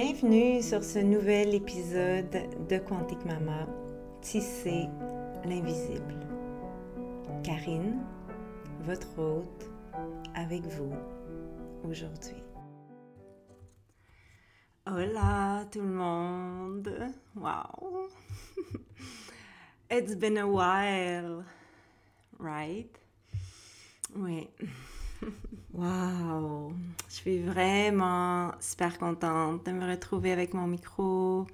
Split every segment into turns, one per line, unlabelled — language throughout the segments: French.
Bienvenue sur ce nouvel épisode de Quantique Mama, Tisser l'invisible. Karine, votre hôte, avec vous aujourd'hui. Hola tout le monde! Wow! It's been a while, right? Oui. Wow! Je suis vraiment super contente de me retrouver avec mon micro.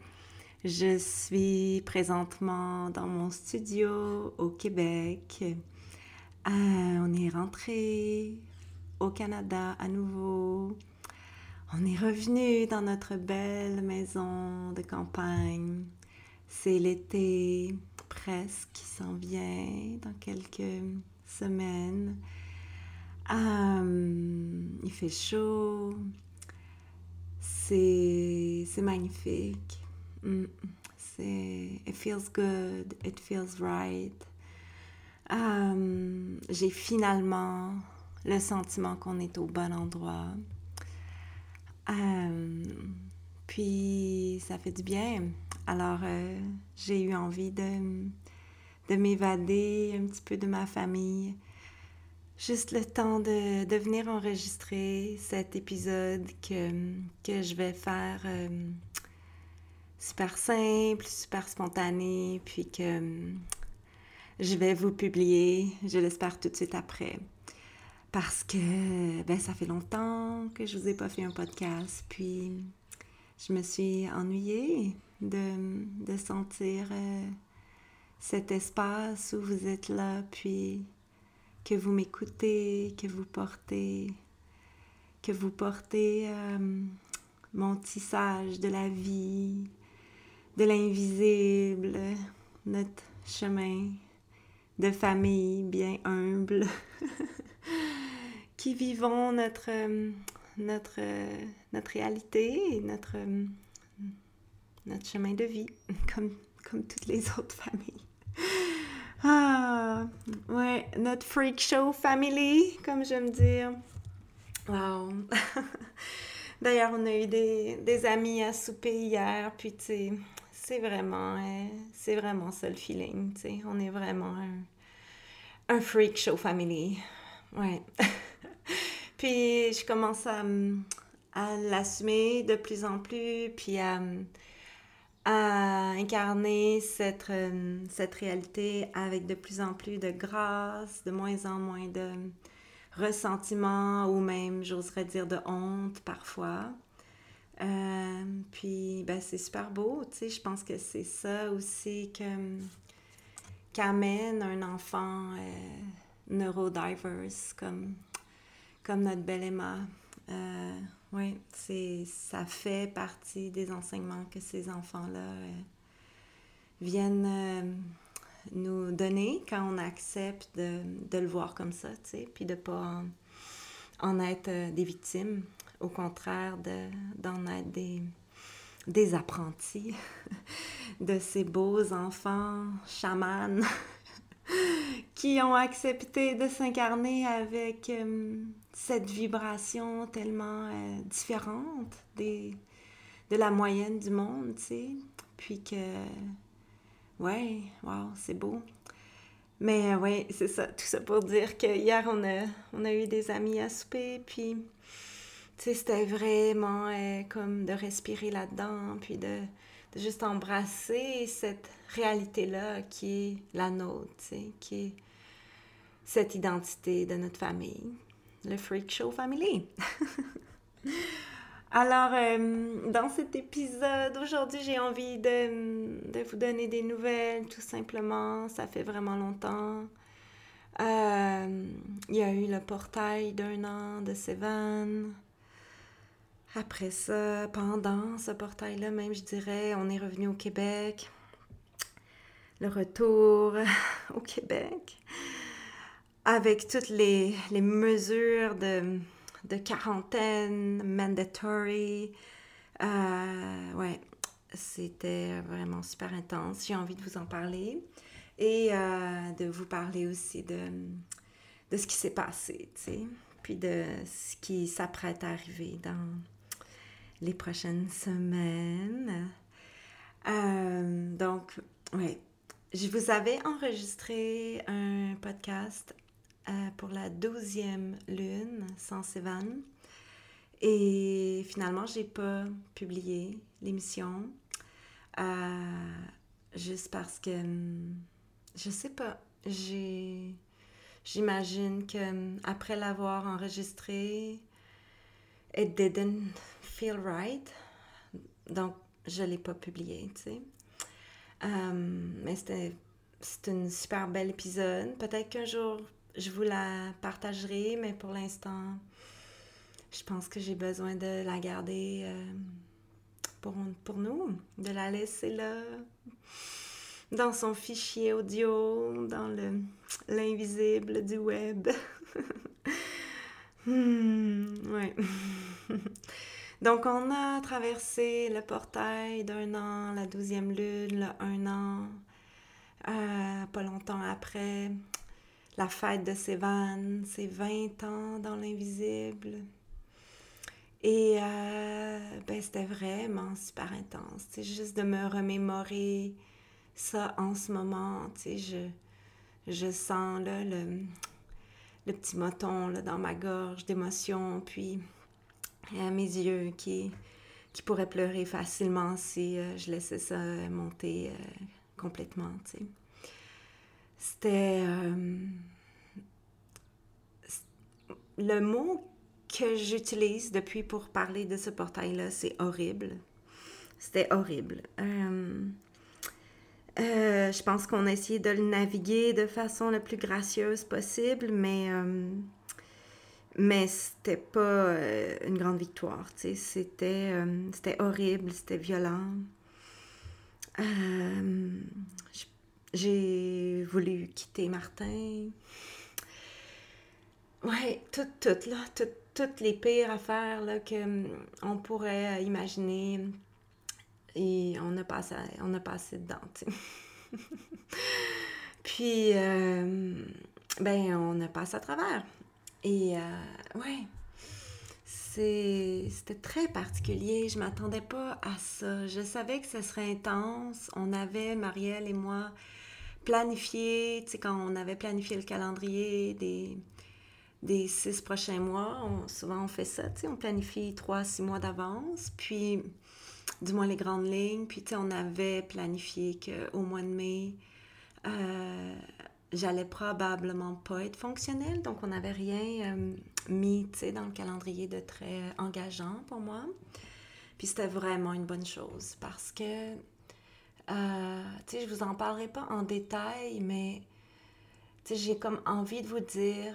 Je suis présentement dans mon studio au Québec. Euh, on est rentré au Canada à nouveau. On est revenu dans notre belle maison de campagne. C'est l'été presque qui s'en vient dans quelques semaines. Euh, il fait chaud. C'est, magnifique. Mm, it feels good. It feels right. Euh, j'ai finalement le sentiment qu'on est au bon endroit. Euh, puis ça fait du bien. Alors j'ai eu envie de, de m'évader un petit peu de ma famille juste le temps de, de, venir enregistrer cet épisode que, que je vais faire euh, super simple, super spontané, puis que je vais vous publier, je l'espère tout de suite après. Parce que ben, ça fait longtemps que je vous ai pas fait un podcast, puis je me suis ennuyée de, de sentir euh, cet espace où vous êtes là, puis que vous m'écoutez, que vous portez, que vous portez euh, mon tissage de la vie, de l'invisible, notre chemin de famille bien humble, qui vivons notre, notre, notre réalité, notre, notre chemin de vie, comme, comme toutes les autres familles. Ah, ouais, notre freak show family, comme j'aime dire. Wow. D'ailleurs, on a eu des, amis à souper hier, puis tu sais, c'est vraiment, euh, c'est vraiment ça le feeling, tu sais. On est vraiment un, freak show family. Ouais. puis je commence à, à l'assumer de plus en plus, puis à à incarner cette, euh, cette réalité avec de plus en plus de grâce, de moins en moins de ressentiment ou même, j'oserais dire, de honte parfois. Euh, puis, ben, c'est super beau, tu sais, je pense que c'est ça aussi qu'amène un enfant euh, neurodiverse comme, comme notre belle Emma. Euh, oui, ça fait partie des enseignements que ces enfants-là euh, viennent euh, nous donner quand on accepte de, de, le voir comme ça, tu sais, puis de pas en, être euh, des victimes, au contraire d'en être des, des apprentis de ces beaux enfants chamans qui ont accepté de s'incarner avec cette vibration tellement euh, différente des, de la moyenne du monde, tu sais. Puis que, ouais, wow, c'est beau. Mais euh, ouais, c'est ça, tout ça pour dire que hier, on a, on a eu des amis à souper, puis, tu sais, c'était vraiment euh, comme de respirer là-dedans, puis de juste embrasser cette réalité-là qui est la nôtre, qui est cette identité de notre famille le Freak Show Family. Alors, euh, dans cet épisode, aujourd'hui, j'ai envie de, de, vous donner des nouvelles, tout simplement. Ça fait vraiment longtemps. Euh, il y a eu le portail d'un an de Seven. Après ça, pendant ce portail-là, même, je dirais, on est revenu au Québec. Le retour au Québec avec toutes les, les mesures de, de, quarantaine, mandatory. Euh, ouais, c'était vraiment super intense. J'ai envie de vous en parler et euh, de vous parler aussi de, de ce qui s'est passé, tu sais, puis de ce qui s'apprête à arriver dans les prochaines semaines. Euh, donc, oui, je vous avais enregistré un podcast euh, pour la douzième lune sans Sévan. Et finalement, j'ai pas publié l'émission. Euh, juste parce que, hum, je sais pas. J'imagine que hum, après l'avoir enregistré, it didn't feel right. Donc, je l'ai pas publié, tu sais. Hum, mais c'était c'est un super bel épisode. Peut-être qu'un jour, je vous la partagerai, mais pour l'instant, je pense que j'ai besoin de la garder euh, pour, pour nous, de la laisser là, dans son fichier audio, dans le l'invisible du web. hmm, ouais. Donc, on a traversé le portail d'un an, la douzième lune, un an, euh, pas longtemps après, la fête de Sévan, c'est 20 ans dans l'invisible. Et euh, ben, c'était vraiment super intense. C'est juste de me remémorer ça en ce moment. Je, sens le, petit moton dans ma gorge d'émotion, puis à mes yeux qui, qui pourraient pleurer facilement si euh, je laissais ça monter euh, complètement. C'était. le mot que j'utilise depuis pour parler de ce portail-là, c'est horrible. C'était horrible. Euh, euh, je pense qu'on a essayé de le naviguer de façon la plus gracieuse possible, mais, euh, mais c'était pas une grande victoire. C'était, c'était horrible, c'était violent. j'ai voulu quitter Martin. Ouais, tout, tout, là, tout, toutes les pires affaires là, qu'on hum, pourrait imaginer. Et on a passé, on a dedans, Puis, euh, ben, on a passé à travers. Et, euh, ouais, c'était très particulier. Je m'attendais pas à ça. Je savais que ce serait intense. On avait, Marielle et moi, planifié, tu sais, quand on avait planifié le calendrier des des six prochains mois. souvent, on fait ça, tu sais, on planifie trois, six mois d'avance. Puis, du moins les grandes lignes. Puis, tu sais, on avait planifié qu'au mois de mai, euh, j'allais probablement pas être fonctionnelle. Donc, on n'avait rien euh, mis, dans le calendrier de très engageant pour moi. Puis, c'était vraiment une bonne chose parce que, euh, tu sais, je vous en parlerai pas en détail, mais, tu sais, j'ai comme envie de vous dire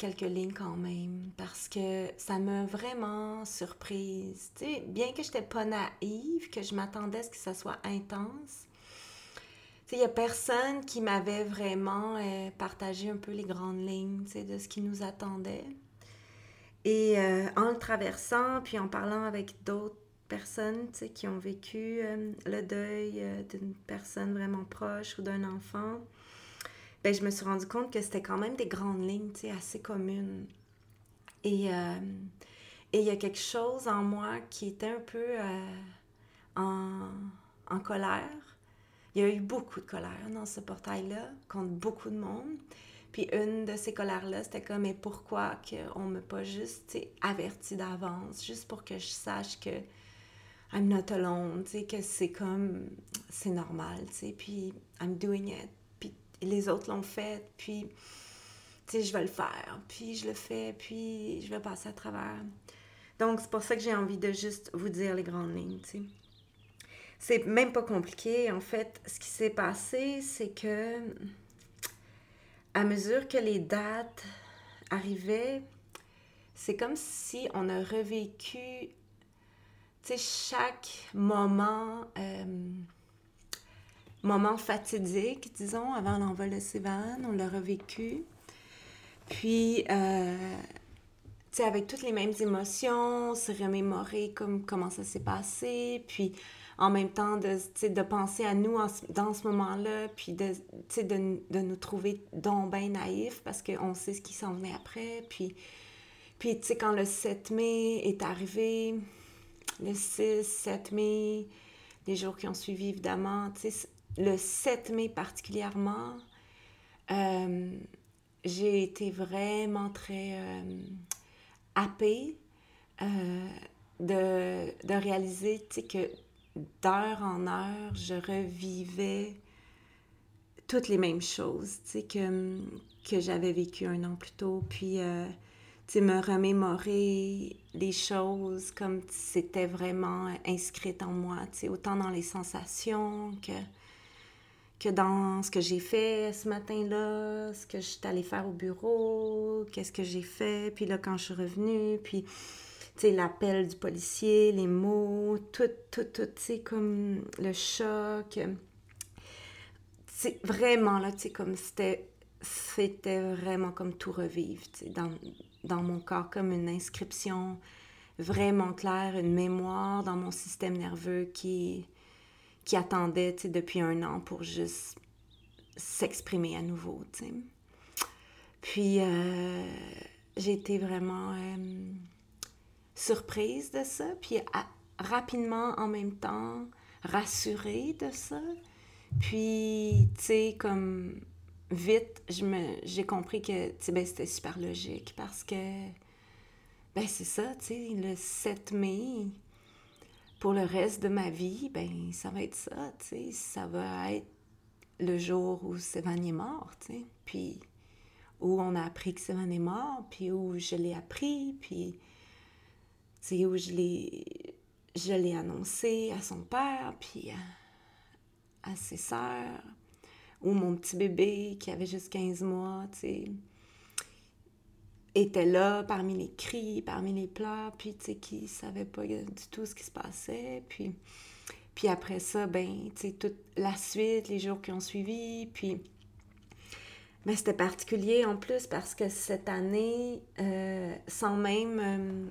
quelques lignes quand même parce que ça m'a vraiment surprise. Tu sais, bien que je n'étais pas naïve, que je m'attendais à ce que ça soit intense, il n'y a personne qui m'avait vraiment euh, partagé un peu les grandes lignes de ce qui nous attendait. Et euh, en le traversant, puis en parlant avec d'autres personnes qui ont vécu euh, le deuil d'une personne vraiment proche ou d'un enfant, ben, je me suis rendu compte que c'était quand même des grandes lignes, assez communes. Et il y a quelque chose en moi qui était un peu en, en, colère. Il y a eu beaucoup de colère dans ce portail-là, contre beaucoup de monde. Puis une de ces colères-là, c'était comme, mais pourquoi qu'on ne m'a pas juste averti d'avance, juste pour que je sache que I'm not alone, que c'est comme, c'est normal, puis I'm doing it les autres l'ont fait, puis, je vais le faire, puis je le fais, puis je vais passer à travers. Donc, c'est pour ça que j'ai envie de juste vous dire les grandes lignes, tu sais. C'est même pas compliqué. En fait, ce qui s'est passé, c'est que à mesure que les dates arrivaient, c'est comme si on a revécu, chaque moment. Euh, moment fatidique, disons, avant l'envol de Sévan. On l'a revécu. Puis, euh, avec toutes les mêmes émotions, se remémorer comme, comment ça s'est passé. Puis, en même temps, de, de penser à nous dans ce moment-là, puis de, de, de nous trouver donc bien naïfs parce qu'on sait ce qui s'en venait après. Puis, Puis, tu sais, quand le 7 mai est arrivé, le 6, 7 mai, les jours qui ont suivi, évidemment, tu sais, le 7 mai particulièrement, euh, j'ai été vraiment très euh, happée euh, de, de, réaliser que d'heure en heure, je revivais toutes les mêmes choses que, que j'avais vécu un an plus tôt. Puis, euh, me remémorer les choses comme c'était vraiment inscrit en moi, autant dans les sensations que que dans ce que j'ai fait ce matin-là, ce que je suis allée faire au bureau, qu'est-ce que j'ai fait, puis là, quand je suis revenue, puis, tu l'appel du policier, les mots, tout, tout, tout, tu sais, comme le choc. C'est vraiment, là, tu sais, comme c'était, c'était vraiment comme tout revivre, tu sais, dans, dans mon corps, comme une inscription vraiment claire, une mémoire dans mon système nerveux qui qui attendait depuis un an pour juste s'exprimer à nouveau. sais. Puis euh, j'ai été vraiment euh, surprise de ça, puis rapidement en même temps rassurée de ça. Puis, tu sais, comme vite, j'ai compris que ben, c'était super logique parce que, ben c'est ça, tu sais, le 7 mai, pour le reste de ma vie, ben ça va être ça, tu sais, ça va être le jour où Sévan est mort, tu sais, puis où on a appris que Sévan est mort, puis où je l'ai appris, puis sais, où je l'ai, je l'ai annoncé à son père, puis à, ses sœurs, ou mon petit bébé qui avait juste 15 mois, était là parmi les cris, parmi les pleurs, puis tu sais, qui savait pas du tout ce qui se passait. Puis, puis après ça, ben, toute la suite, les jours qui ont suivi, puis... Mais c'était particulier en plus parce que cette année, euh, sans même...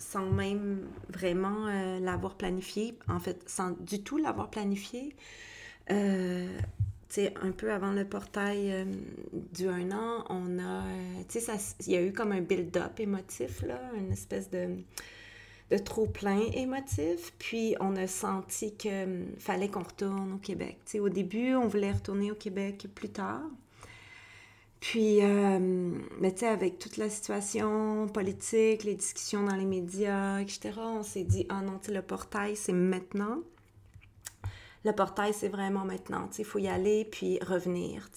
Euh, sans même vraiment euh, l'avoir planifié, en fait, sans du tout l'avoir planifié, sais, un peu avant le portail euh, du un an, on a, euh, tu sais, il y a eu comme un build-up émotif, là, une espèce de, de trop-plein émotif. Puis on a senti qu'il euh, fallait qu'on retourne au Québec. Tu sais, au début, on voulait retourner au Québec plus tard. Puis, mais tu sais, avec toute la situation politique, les discussions dans les médias, etc., on s'est dit, ah non, tu sais, le portail, c'est maintenant le portail, c'est vraiment maintenant. Il faut y aller puis revenir,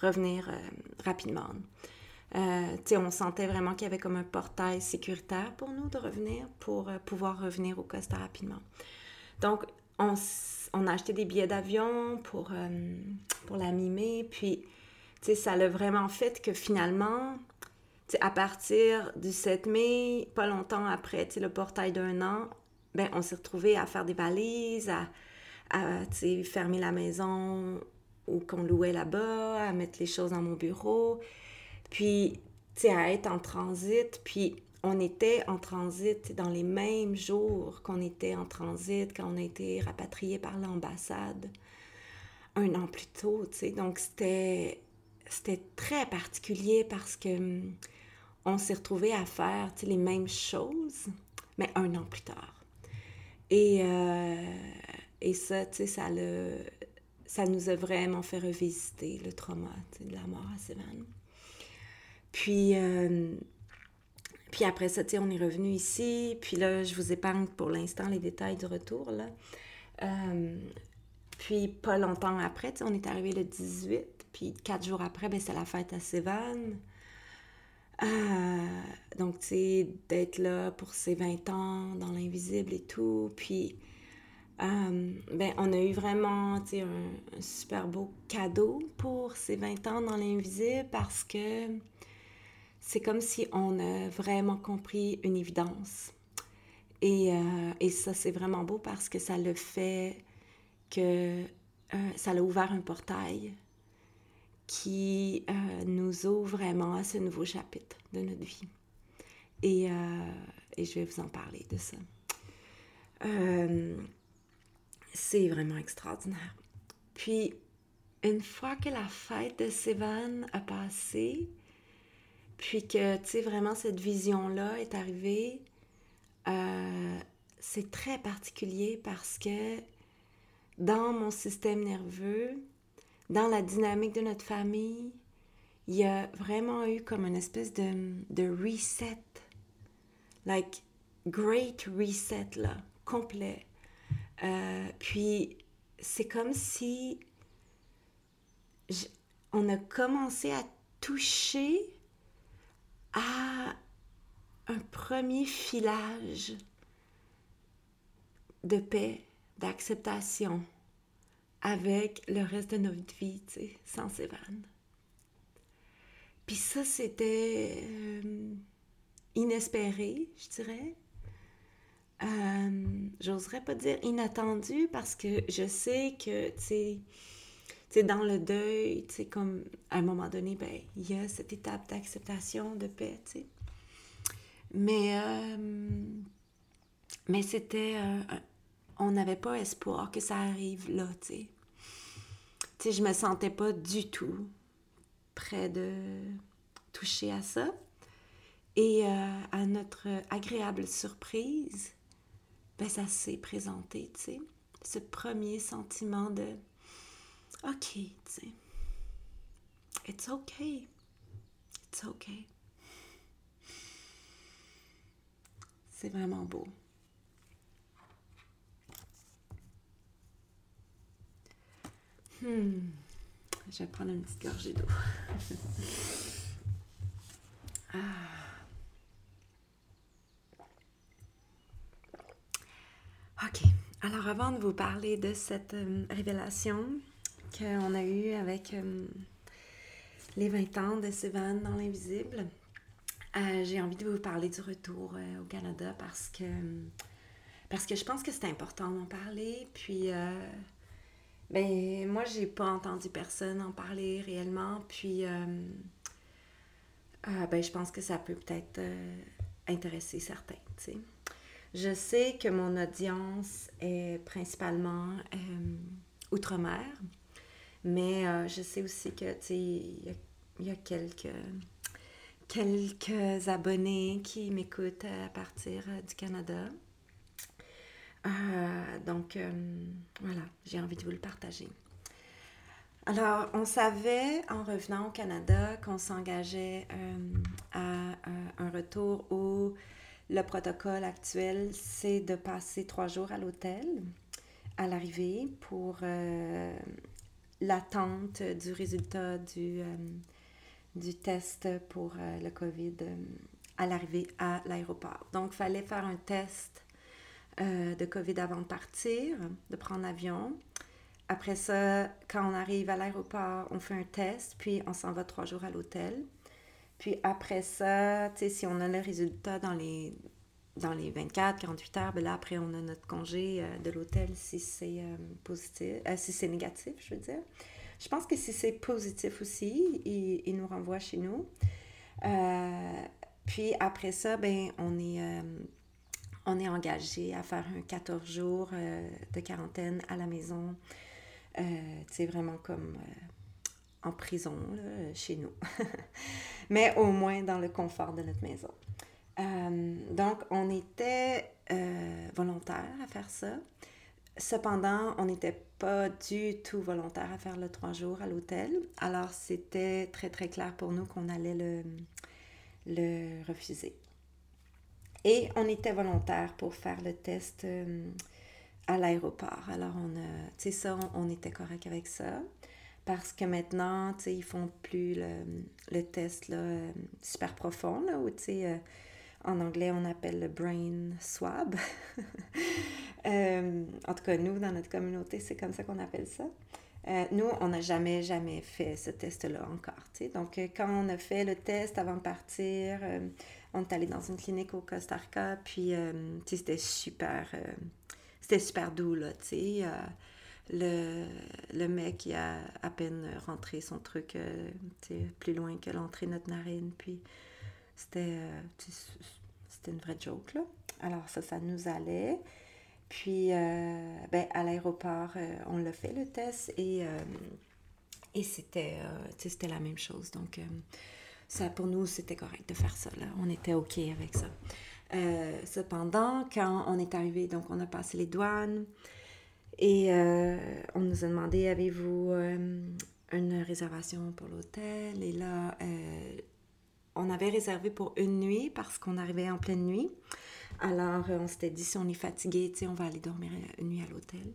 revenir euh, rapidement. Euh, on sentait vraiment qu'il y avait comme un portail sécuritaire pour nous de revenir, pour euh, pouvoir revenir au Costa rapidement. Donc, on, on a acheté des billets d'avion pour, pour la mimer, puis ça l'a vraiment fait que finalement, à partir du 7 mai, pas longtemps après le portail d'un an, ben, on s'est retrouvé à faire des valises, à, fermer la maison ou qu'on louait là-bas, à mettre les choses dans mon bureau, puis à être en transit. Puis on était en transit dans les mêmes jours qu'on était en transit quand on a été rapatrié par l'ambassade un an plus tôt. sais Donc c'était c'était très particulier parce que hum, on s'est retrouvé à faire les mêmes choses, mais un an plus tard. Et euh, et ça, tu sais, ça, ça nous a vraiment fait revisiter le trauma de la mort à Sévan. Puis, euh, puis après ça, tu sais, on est revenu ici. Puis là, je vous épargne pour l'instant les détails du retour, là. Euh, puis pas longtemps après, on est arrivé le 18. Puis quatre jours après, ben, c'est la fête à Sévan. Euh, donc, tu sais, d'être là pour ses 20 ans dans l'invisible et tout. Puis euh, ben, on a eu vraiment un, un, super beau cadeau pour ces 20 ans dans l'invisible parce que c'est comme si on a vraiment compris une évidence. Et, euh, et ça, c'est vraiment beau parce que ça le fait que ça a ouvert un portail qui nous ouvre vraiment à ce nouveau chapitre de notre vie. Et, et je vais vous en parler de ça c'est vraiment extraordinaire. Puis, une fois que la fête de Sévan a passé, puis que, tu sais, vraiment cette vision-là est arrivée, c'est très particulier parce que dans mon système nerveux, dans la dynamique de notre famille, il y a vraiment eu comme une espèce de, de reset. Like, great reset, là, complet. Euh, puis, c'est comme si on a commencé à toucher à un premier filage de paix, d'acceptation avec le reste de notre vie, tu sais, sans Sévan. Puis ça, c'était euh, inespéré, je dirais. Euh, j'oserais pas dire inattendu parce que je sais que, tu sais, dans le deuil, tu sais, comme à un moment donné, ben, il y a cette étape d'acceptation, de paix, tu sais. Mais, euh, mais c'était on n'avait pas espoir que ça arrive là, tu sais. Tu sais, je me sentais pas du tout près de toucher à ça. Et euh, à notre agréable surprise, ben ça s'est présenté, tu sais. Ce premier sentiment de OK, tu sais. It's okay. It's okay. C'est vraiment beau. Hmm. Je vais prendre une petite gorgée d'eau. ah. OK. Alors, avant de vous parler de cette euh, révélation qu'on a eue avec euh, les 20 ans de Sévan dans l'invisible, euh, j'ai envie de vous parler du retour au Canada parce que, parce que je pense que c'est important d'en parler. Puis ben, moi, j'ai pas entendu personne en parler réellement. Puis, euh, euh, ben, je pense que ça peut peut-être euh, intéresser certains. Je sais que mon audience est principalement outre-mer, mais je sais aussi que, il y, a quelques, quelques abonnés qui m'écoutent à partir du Canada. Euh, donc, euh, voilà, j'ai envie de vous le partager. Alors, on savait en revenant au Canada qu'on s'engageait euh, à un retour où le protocole actuel, c'est de passer trois jours à l'hôtel à l'arrivée pour l'attente du résultat du, du test pour le COVID à l'arrivée à l'aéroport. Donc, il fallait faire un test euh, de COVID avant de partir, de prendre l'avion. Après ça, quand on arrive à l'aéroport, on fait un test, puis on s'en va trois jours à l'hôtel. Puis après ça, si on a le résultat dans les, dans les 24, 48 heures, ben là, après, on a notre congé euh, de l'hôtel si c'est euh, si c'est négatif, je veux dire. Je pense que si c'est positif aussi, il, il, nous renvoie chez nous. puis après ça, ben, on est on est engagé à faire un 14 jours euh, de quarantaine à la maison. c'est euh, vraiment comme euh, en prison chez nous. Mais au moins dans le confort de notre maison. donc, on était volontaire à faire ça. Cependant, on n'était pas du tout volontaire à faire le trois jours à l'hôtel. Alors, c'était très, très clair pour nous qu'on allait le, le refuser. Et on était volontaire pour faire le test euh, à l'aéroport. Alors, on a, tu sais, ça, on, était correct avec ça. Parce que maintenant, tu sais, ils font plus le, test là, euh, super profond, là, où, tu sais, euh, en anglais, on appelle le brain swab. en tout cas, nous, dans notre communauté, c'est comme ça qu'on appelle ça. nous, on n'a jamais, jamais fait ce test-là encore. Tu sais. Donc, quand on a fait le test avant de partir, on est allé dans une clinique au Costa Rica, puis euh, c'était super, euh, c'était super doux, là, tu sais. Euh, le, le mec, a à peine rentré son truc plus loin que l'entrée de notre narine, puis c'était, c'était une vraie joke, là. Alors ça, ça nous allait. Puis, ben, à l'aéroport, on l'a fait, le test, et, et c'était, c'était la même chose. Donc, ça, pour nous, c'était correct de faire ça. Là. On était OK avec ça. Euh, cependant, quand on est arrivé, donc on a passé les douanes et euh, on nous a demandé avez-vous euh, une réservation pour l'hôtel? Et là, on avait réservé pour une nuit parce qu'on arrivait en pleine nuit. Alors, on s'était dit si on est fatigué, on va aller dormir une nuit à l'hôtel.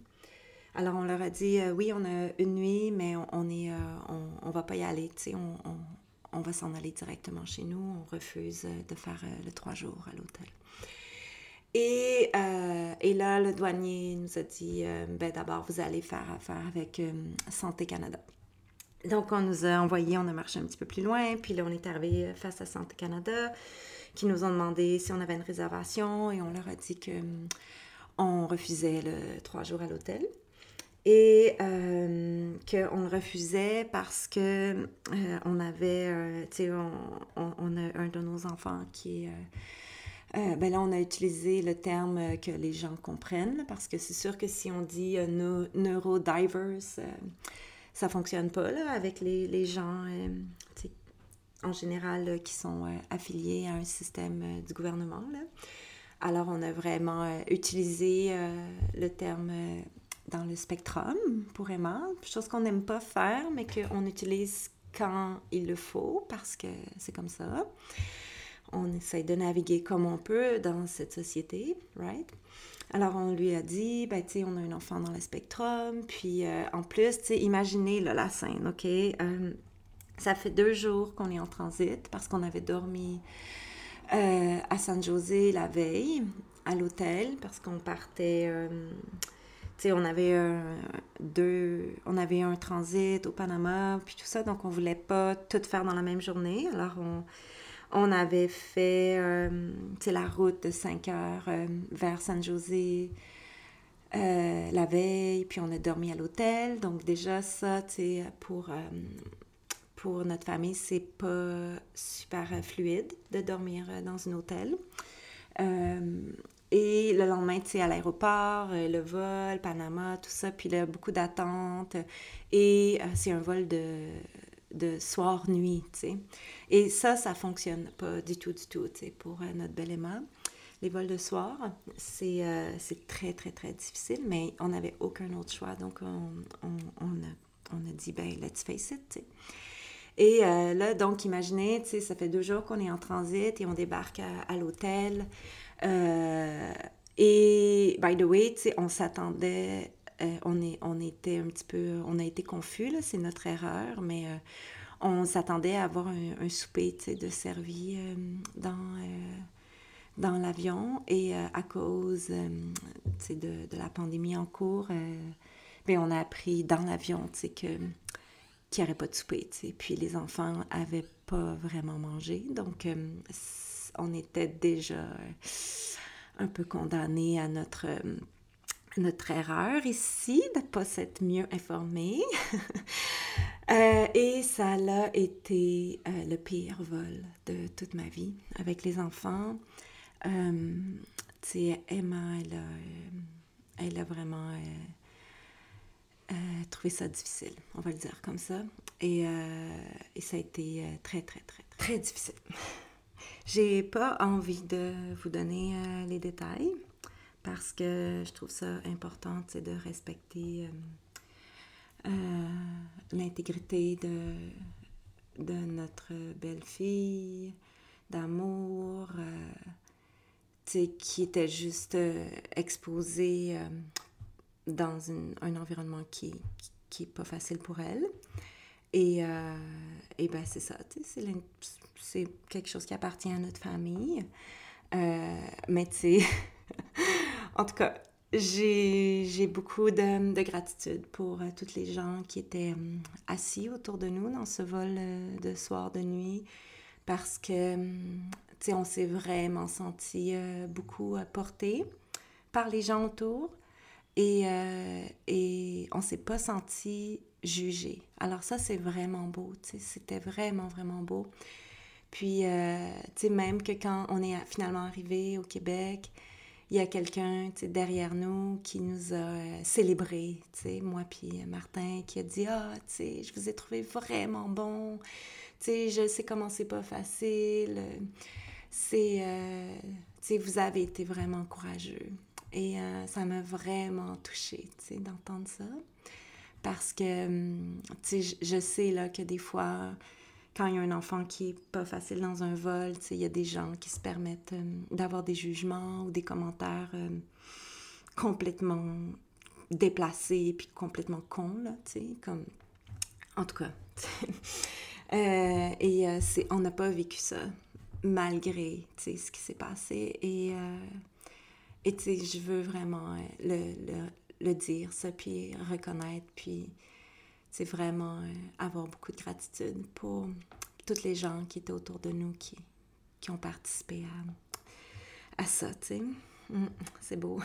Alors, on leur a dit oui, on a une nuit, mais on, est, on, va pas y aller, on, on va s'en aller directement chez nous. On refuse de faire euh, le trois jours à l'hôtel. Et, euh, et, là, le douanier nous a dit, euh, ben d'abord, vous allez faire affaire avec Santé Canada. Donc, on nous a envoyé, on a marché un petit peu plus loin, puis là, on est arrivé face à Santé Canada, qui nous ont demandé si on avait une réservation, et on leur a dit que on refusait le trois jours à l'hôtel et euh, qu'on refusait parce que euh, on avait, euh, tu sais, on, a un de nos enfants qui est... Euh, ben là, on a utilisé le terme que les gens comprennent, parce que c'est sûr que si on dit neurodivers, ça fonctionne pas là, avec les, les gens en général qui sont affiliés à un système du gouvernement. Alors, on a vraiment utilisé le terme dans le spectrum pour Emma, chose qu'on n'aime pas faire, mais qu'on utilise quand il le faut, parce que c'est comme ça. On essaie de naviguer comme on peut dans cette société, right? Alors, on lui a dit, ben, tu sais, on a un enfant dans le spectrum, puis euh, en plus, tu sais, imaginez la scène, OK? Euh, ça fait deux jours qu'on est en transit parce qu'on avait dormi euh, à San José la veille, à l'hôtel, parce qu'on partait on avait un, deux, on avait un transit au Panama, puis tout ça, donc on voulait pas tout faire dans la même journée. Alors, on, avait fait, euh, la route de 5 heures euh, vers San José euh, la veille, puis on a dormi à l'hôtel. Donc, déjà, ça, pour, pour notre famille, c'est pas super fluide de dormir dans un hôtel. Et le lendemain, tu sais, à l'aéroport, euh, le vol, Panama, tout ça, puis là, beaucoup d'attentes. Et euh, c'est un vol de, de soir-nuit, tu sais. Et ça, ça fonctionne pas du tout, du tout, tu sais, pour euh, notre belle Emma. Les vols de soir, c'est très, très, très difficile, mais on n'avait aucun autre choix. Donc, on, on, a, on a dit, ben, let's face it, tu sais. Et là, donc, imaginez, tu sais, ça fait deux jours qu'on est en transit et on débarque à l'hôtel. Euh, et, by the way, on s'attendait, euh, on, on était un petit peu, on a été confus, c'est notre erreur, mais euh, on s'attendait à avoir un, souper, de servi dans dans l'avion et à cause de, de, la pandémie en cours, ben, on a appris dans l'avion que qu'il n'y aurait pas de souper. Puis les enfants n'avaient pas vraiment mangé. Donc, on était déjà un peu condamnés à notre, notre erreur ici, de ne pas s'être mieux informés. Euh, et ça a été euh, le pire vol de toute ma vie avec les enfants. Euh, Emma, elle a, elle a vraiment trouvé ça difficile, on va le dire comme ça. Et, et ça a été très, très, très, très difficile. J'ai pas envie de vous donner euh, les détails parce que je trouve ça important de respecter euh, euh, l'intégrité de, notre belle-fille, d'amour, qui était juste exposée dans un environnement qui, qui, est pas facile pour elle. Et, ben c'est ça, c'est quelque chose qui appartient à notre famille. Euh, mais tu sais, en tout cas, j'ai beaucoup de, de, gratitude pour euh, toutes les gens qui étaient euh, assis autour de nous dans ce vol de soir, de nuit, parce que, tu sais, on s'est vraiment senti beaucoup porté par les gens autour et, et on s'est pas senti jugé. Alors ça, c'est vraiment beau, tu sais, c'était vraiment, vraiment beau. Puis, euh, tu sais, même que quand on est finalement arrivé au Québec il y a quelqu'un derrière nous qui nous a euh, célébrés, moi puis Martin, qui a dit Ah, tu sais, je vous ai trouvé vraiment bon, tu sais, je sais comment c'est pas facile, c'est, euh, tu sais, vous avez été vraiment courageux. Et euh, ça m'a vraiment touchée, tu sais, d'entendre ça. Parce que, hum, tu sais, je sais, là, que des fois, quand il y a un enfant qui est pas facile dans un vol, il y a des gens qui se permettent euh, d'avoir des jugements ou des commentaires euh, complètement déplacés puis complètement cons, là, tu sais, comme... En tout cas. euh, et c'est, on n'a pas vécu ça, malgré, ce qui s'est passé. Et, et je veux vraiment le, le, le, dire, ça, puis reconnaître, puis c'est vraiment euh, avoir beaucoup de gratitude pour toutes les gens qui étaient autour de nous, qui, qui ont participé à, ça, tu sais. Mm, c'est beau.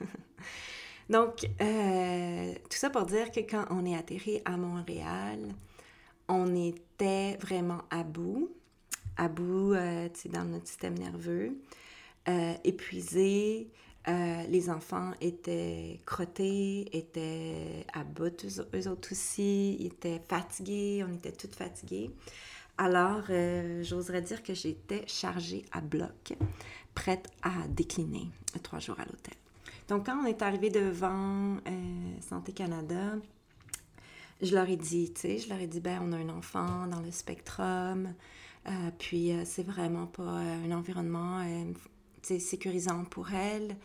Donc, euh, tout ça pour dire que quand on est atterri à Montréal, on était vraiment à bout, à bout, euh, tu sais, dans notre système nerveux, épuisé, euh, les enfants étaient crottés, étaient à bout, eux, autres aussi, ils étaient fatigués, on était toutes fatiguées. Alors, euh, j'oserais dire que j'étais chargée à bloc, prête à décliner trois jours à l'hôtel. Donc, quand on est arrivé devant euh, Santé Canada, je leur ai dit, tu sais, je leur ai dit, ben, on a un enfant dans le spectrum, puis c'est vraiment pas un environnement sécurisant pour elle.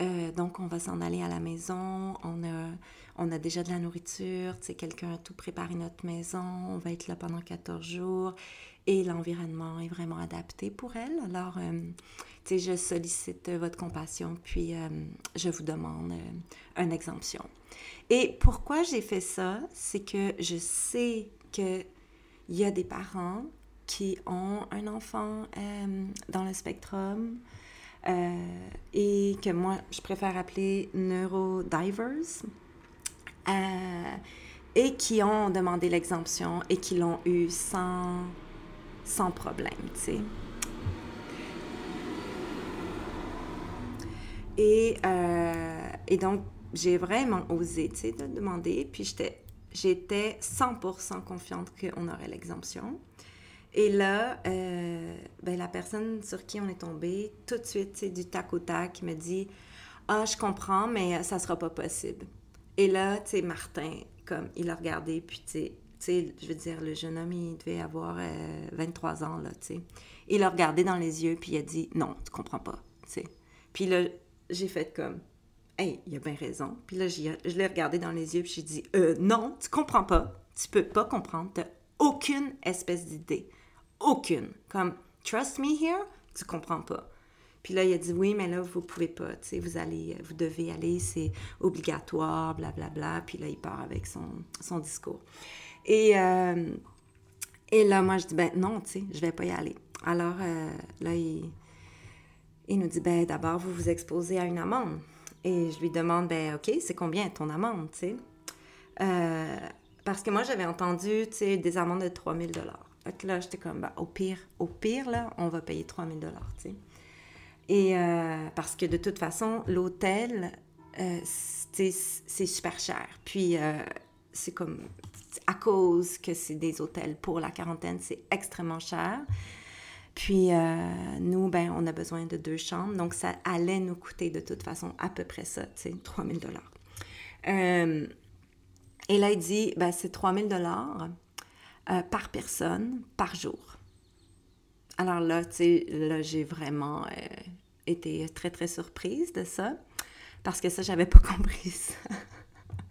Euh, donc, on va s'en aller à la maison. On a, on a déjà de la nourriture. Quelqu'un a tout préparé notre maison. On va être là pendant 14 jours. Et l'environnement est vraiment adapté pour elle. Alors, euh, sais, je sollicite votre compassion, puis euh, je vous demande une exemption. Et pourquoi j'ai fait ça? C'est que je sais qu'il y a des parents qui ont un enfant dans le spectrum, euh, et que moi, je préfère appeler neurodivers, euh, et qui ont demandé l'exemption et qui l'ont eu sans, sans problème, tu sais. Et, euh, et donc, j'ai vraiment osé, tu sais, de demander, puis j'étais 100% confiante qu'on aurait l'exemption. Et là, euh, ben, la personne sur qui on est tombé, tout de suite, c'est du tac au tac, me dit Ah, je comprends, mais ça sera pas possible. Et là, tu Martin, comme il a regardé, puis tu sais, je veux dire, le jeune homme, il devait avoir 23 euh, ans, là, tu sais. Il a regardé dans les yeux, puis il a dit Non, tu comprends pas. Puis là, j'ai fait comme Hey, il a bien raison. Puis là, je l'ai regardé dans les yeux, puis j'ai dit euh, Non, tu comprends pas. Tu peux pas comprendre. Tu aucune espèce d'idée. Aucune. Comme, trust me here, tu comprends pas. Puis là, il a dit, oui, mais là, vous pouvez pas, tu sais, vous allez, vous devez aller, c'est obligatoire, blablabla. Bla, bla. Puis là, il part avec son, discours. Et, euh, et là, moi, je dis, ben non, tu sais, je vais pas y aller. Alors, euh, là, il, il nous dit, ben d'abord, vous vous exposez à une amende. Et je lui demande, ben OK, c'est combien ton amende, tu sais? Euh, parce que moi, j'avais entendu, tu sais, des amendes de 3000 dollars. Là, j'étais comme, bah, au pire, au pire, là, on va payer 3000 dollars, tu sais. Et euh, parce que de toute façon, l'hôtel, euh, c'est super cher. Puis, euh, c'est comme, à cause que c'est des hôtels pour la quarantaine, c'est extrêmement cher. Puis, nous, ben, on a besoin de deux chambres. Donc, ça allait nous coûter de toute façon à peu près ça, tu sais, 3000 dollars. et là, il dit, ben, c'est 3000 dollars euh, par personne par jour. Alors là, tu sais, là, j'ai vraiment euh, été très, très surprise de ça parce que ça, j'avais pas compris ça.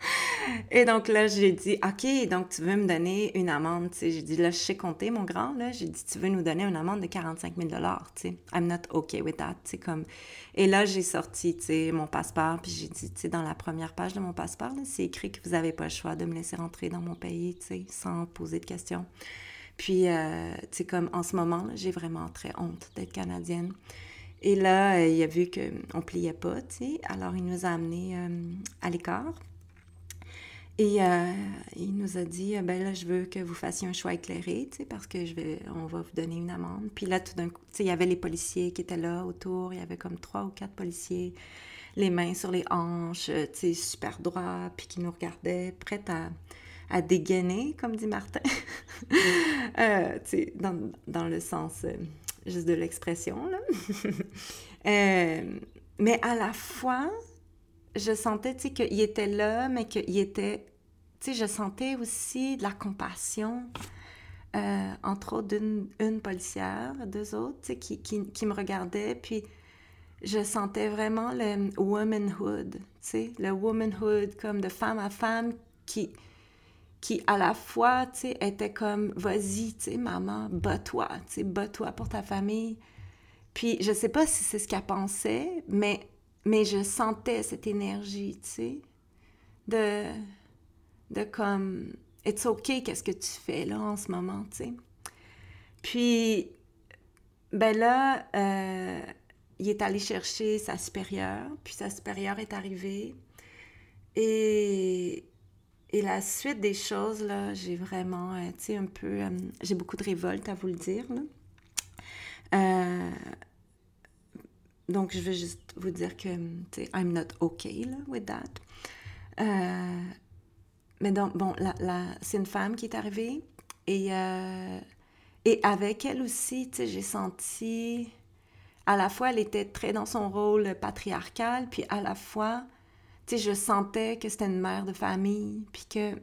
Et donc là, j'ai dit, OK, donc tu veux me donner une amende, tu sais. J'ai dit, là, je sais compter, mon grand, là. J'ai dit, tu veux nous donner une amende de 45 000 tu sais. I'm not OK with that, tu comme... Et là, j'ai sorti, mon passeport, puis j'ai dit, dans la première page de mon passeport, c'est écrit que vous n'avez pas le choix de me laisser rentrer dans mon pays, sans poser de questions. Puis, euh, tu sais, comme en ce moment, j'ai vraiment très honte d'être canadienne. Et là, euh, il a vu qu'on pliait pas, tu sais. Alors, il nous a amenés euh, à l'écart. Et euh, il nous a dit, euh, ben là, je veux que vous fassiez un choix éclairé, parce que je vais, on va vous donner une amende. Puis là, tout d'un coup, il y avait les policiers qui étaient là autour. Il y avait comme trois ou quatre policiers, les mains sur les hanches, sais, super droits, puis qui nous regardaient, prêts à, à dégainer, comme dit Martin. euh, dans, dans, le sens juste de l'expression, là. mais à la fois, je sentais, tu sais, qu'il était là, mais qu'il était tu sais, je sentais aussi de la compassion, euh, entre autres d'une une policière, deux autres, tu sais, qui, qui, qui, me regardaient, puis je sentais vraiment le womanhood, tu sais, le womanhood comme de femme à femme qui, qui à la fois, tu sais, était comme, vas-y, tu sais, maman, bats-toi, tu sais, bats-toi pour ta famille. Puis je sais pas si c'est ce qu'elle pensait, mais, mais je sentais cette énergie, tu sais, de de comme it's ok qu'est-ce que tu fais là en ce moment, tu sais. Puis ben là, euh, il est allé chercher sa supérieure, puis sa supérieure est arrivée. Et, et la suite des choses, là, j'ai vraiment, euh, tu sais, un peu... Euh, j'ai beaucoup de révolte à vous le dire, là. donc, je veux juste vous dire que, tu sais, I'm not okay, là, with that. Mais donc, bon, la, c'est une femme qui est arrivée et, euh, et avec elle aussi, tu sais, j'ai senti, à la fois, elle était très dans son rôle patriarcal, puis à la fois, tu sais, je sentais que c'était une mère de famille, puis qu'elle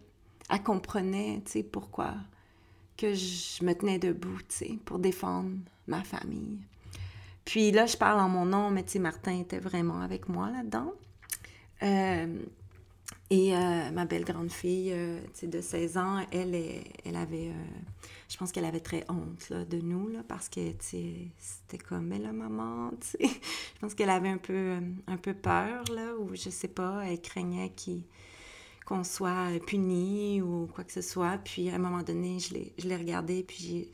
comprenait, tu sais, pourquoi que je me tenais debout, tu sais, pour défendre ma famille. Puis là, je parle en mon nom, mais tu sais, Martin était vraiment avec moi là-dedans. Euh, et euh, ma belle grande fille, euh, de 16 ans, elle, elle avait, euh, je pense qu'elle avait très honte là, de nous, là, parce que c'était comme, mais la maman, je pense qu'elle avait un peu, un peu peur, là, ou je sais pas, elle craignait qu'on soit puni ou quoi que ce soit. Puis à un moment donné, je l'ai regardée, puis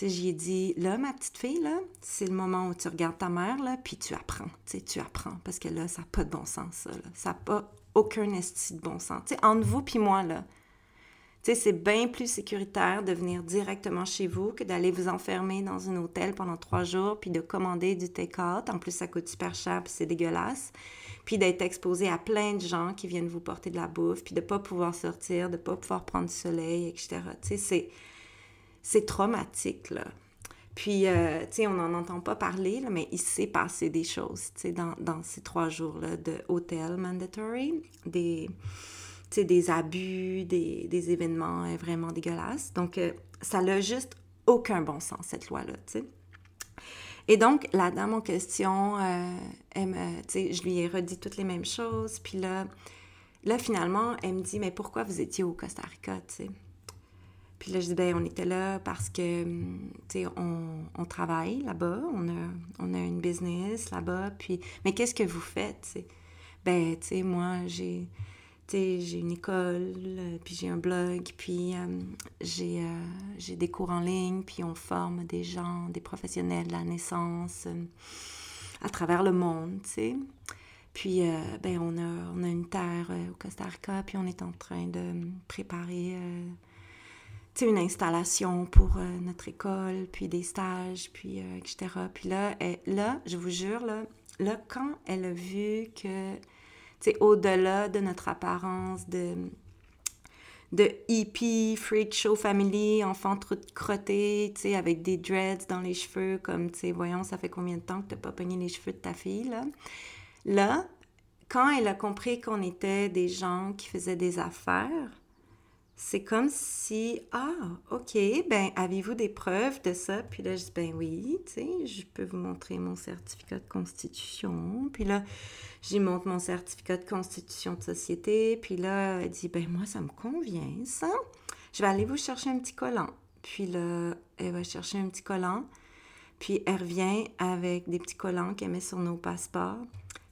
j'ai dit, là, ma petite fille, là, c'est le moment où tu regardes ta mère, là, puis tu apprends, tu apprends, parce que là, ça n'a pas de bon sens, ça, là. Ça n'a pas aucun esti de bon sens. Tu entre vous puis moi, là, tu sais, c'est bien plus sécuritaire de venir directement chez vous que d'aller vous enfermer dans un hôtel pendant trois jours puis de commander du take-out. En plus, ça coûte super cher puis c'est dégueulasse. Puis d'être exposé à plein de gens qui viennent vous porter de la bouffe puis de pas pouvoir sortir, de pas pouvoir prendre du soleil, etc. Tu sais, c'est, c'est traumatique, là. Puis, euh, tu sais, on n'en entend pas parler, là, mais il s'est passé des choses, tu sais, dans, dans, ces trois jours-là de hôtel mandatory, des, des abus, des, des, événements euh, vraiment dégueulasses. Donc, euh, ça n'a juste aucun bon sens, cette loi-là, tu sais. Et donc, la dame en question, elle me, je lui ai redit toutes les mêmes choses. Puis là, là, finalement, elle me dit, mais pourquoi vous étiez au Costa Rica, tu sais? Puis là, je dis, ben, on était là parce que, hum, tu sais, on, travaille là-bas, on a, on une business là-bas, mais qu'est-ce que vous faites, tu sais? Ben, tu sais, moi, j'ai, j'ai une école, puis j'ai un blog, puis hum, j'ai, euh, j'ai des cours en ligne, puis on forme des gens, des professionnels de la naissance hum, à travers le monde, tu sais? Puis, euh, ben, on a, on a une terre euh, au Costa Rica, puis on est en train de préparer une installation pour euh, notre école, puis des stages, puis euh, etc. Puis là, je vous jure, là, là, quand elle a vu que, tu sais, au-delà de notre apparence de, de hippie, freak show family, enfant trop crotté, tu sais, avec des dreads dans les cheveux, comme, tu sais, voyons, ça fait combien de temps que tu n'as pas pogné les cheveux de ta fille? Là, quand elle a compris qu'on était des gens qui faisaient des affaires, c'est comme si, ah, OK, ben, avez-vous des preuves de ça? Puis là, je dis, ben oui, tu sais, je peux vous montrer mon certificat de constitution. Puis là, j'y montre mon certificat de constitution de société. Puis là, elle dit, ben moi, ça me convient, ça. Je vais aller vous chercher un petit collant. Puis là, elle va chercher un petit collant. Puis elle revient avec des petits collants qu'elle met sur nos passeports,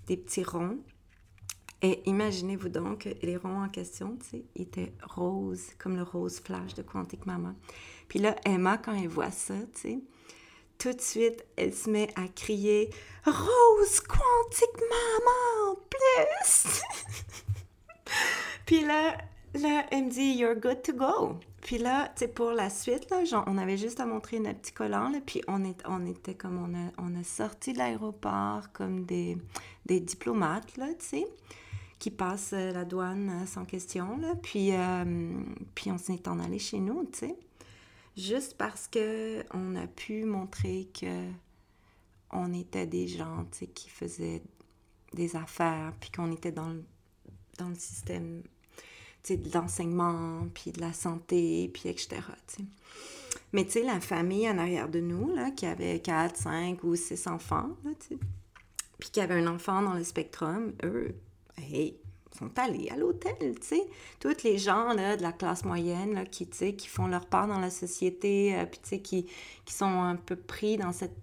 des petits ronds. Et imaginez-vous donc, les ronds en question, tu sais, étaient roses, comme le rose flash de Quantic Mama. Puis là, Emma, quand elle voit ça, tu sais, tout de suite, elle se met à crier Rose Quantic Mama, plus! Puis là, là, elle me dit, You're good to go. Puis là, tu sais, pour la suite, là, genre, on avait juste à montrer notre petit collant, là, puis on, on était comme, on a, on a sorti de l'aéroport comme des, des diplomates, là, tu sais, qui passent euh, la douane euh, sans question, là. Puis, euh, puis on s'est en allé chez nous, tu sais. Juste parce que on a pu montrer que on était des gens, tu sais, qui faisaient des affaires, puis qu'on était dans le, dans le système de l'enseignement, puis de la santé, puis etc. Mais tu sais, la famille en arrière de nous, là, qui avait 4, 5 ou 6 enfants, puis qui avait un enfant dans le spectrum, eux, hey, sont allés à l'hôtel, tu sais. Tous les gens là, de la classe moyenne qui, qui font leur part dans la société, euh, puis tu sais, qui, qui sont un peu pris dans cette,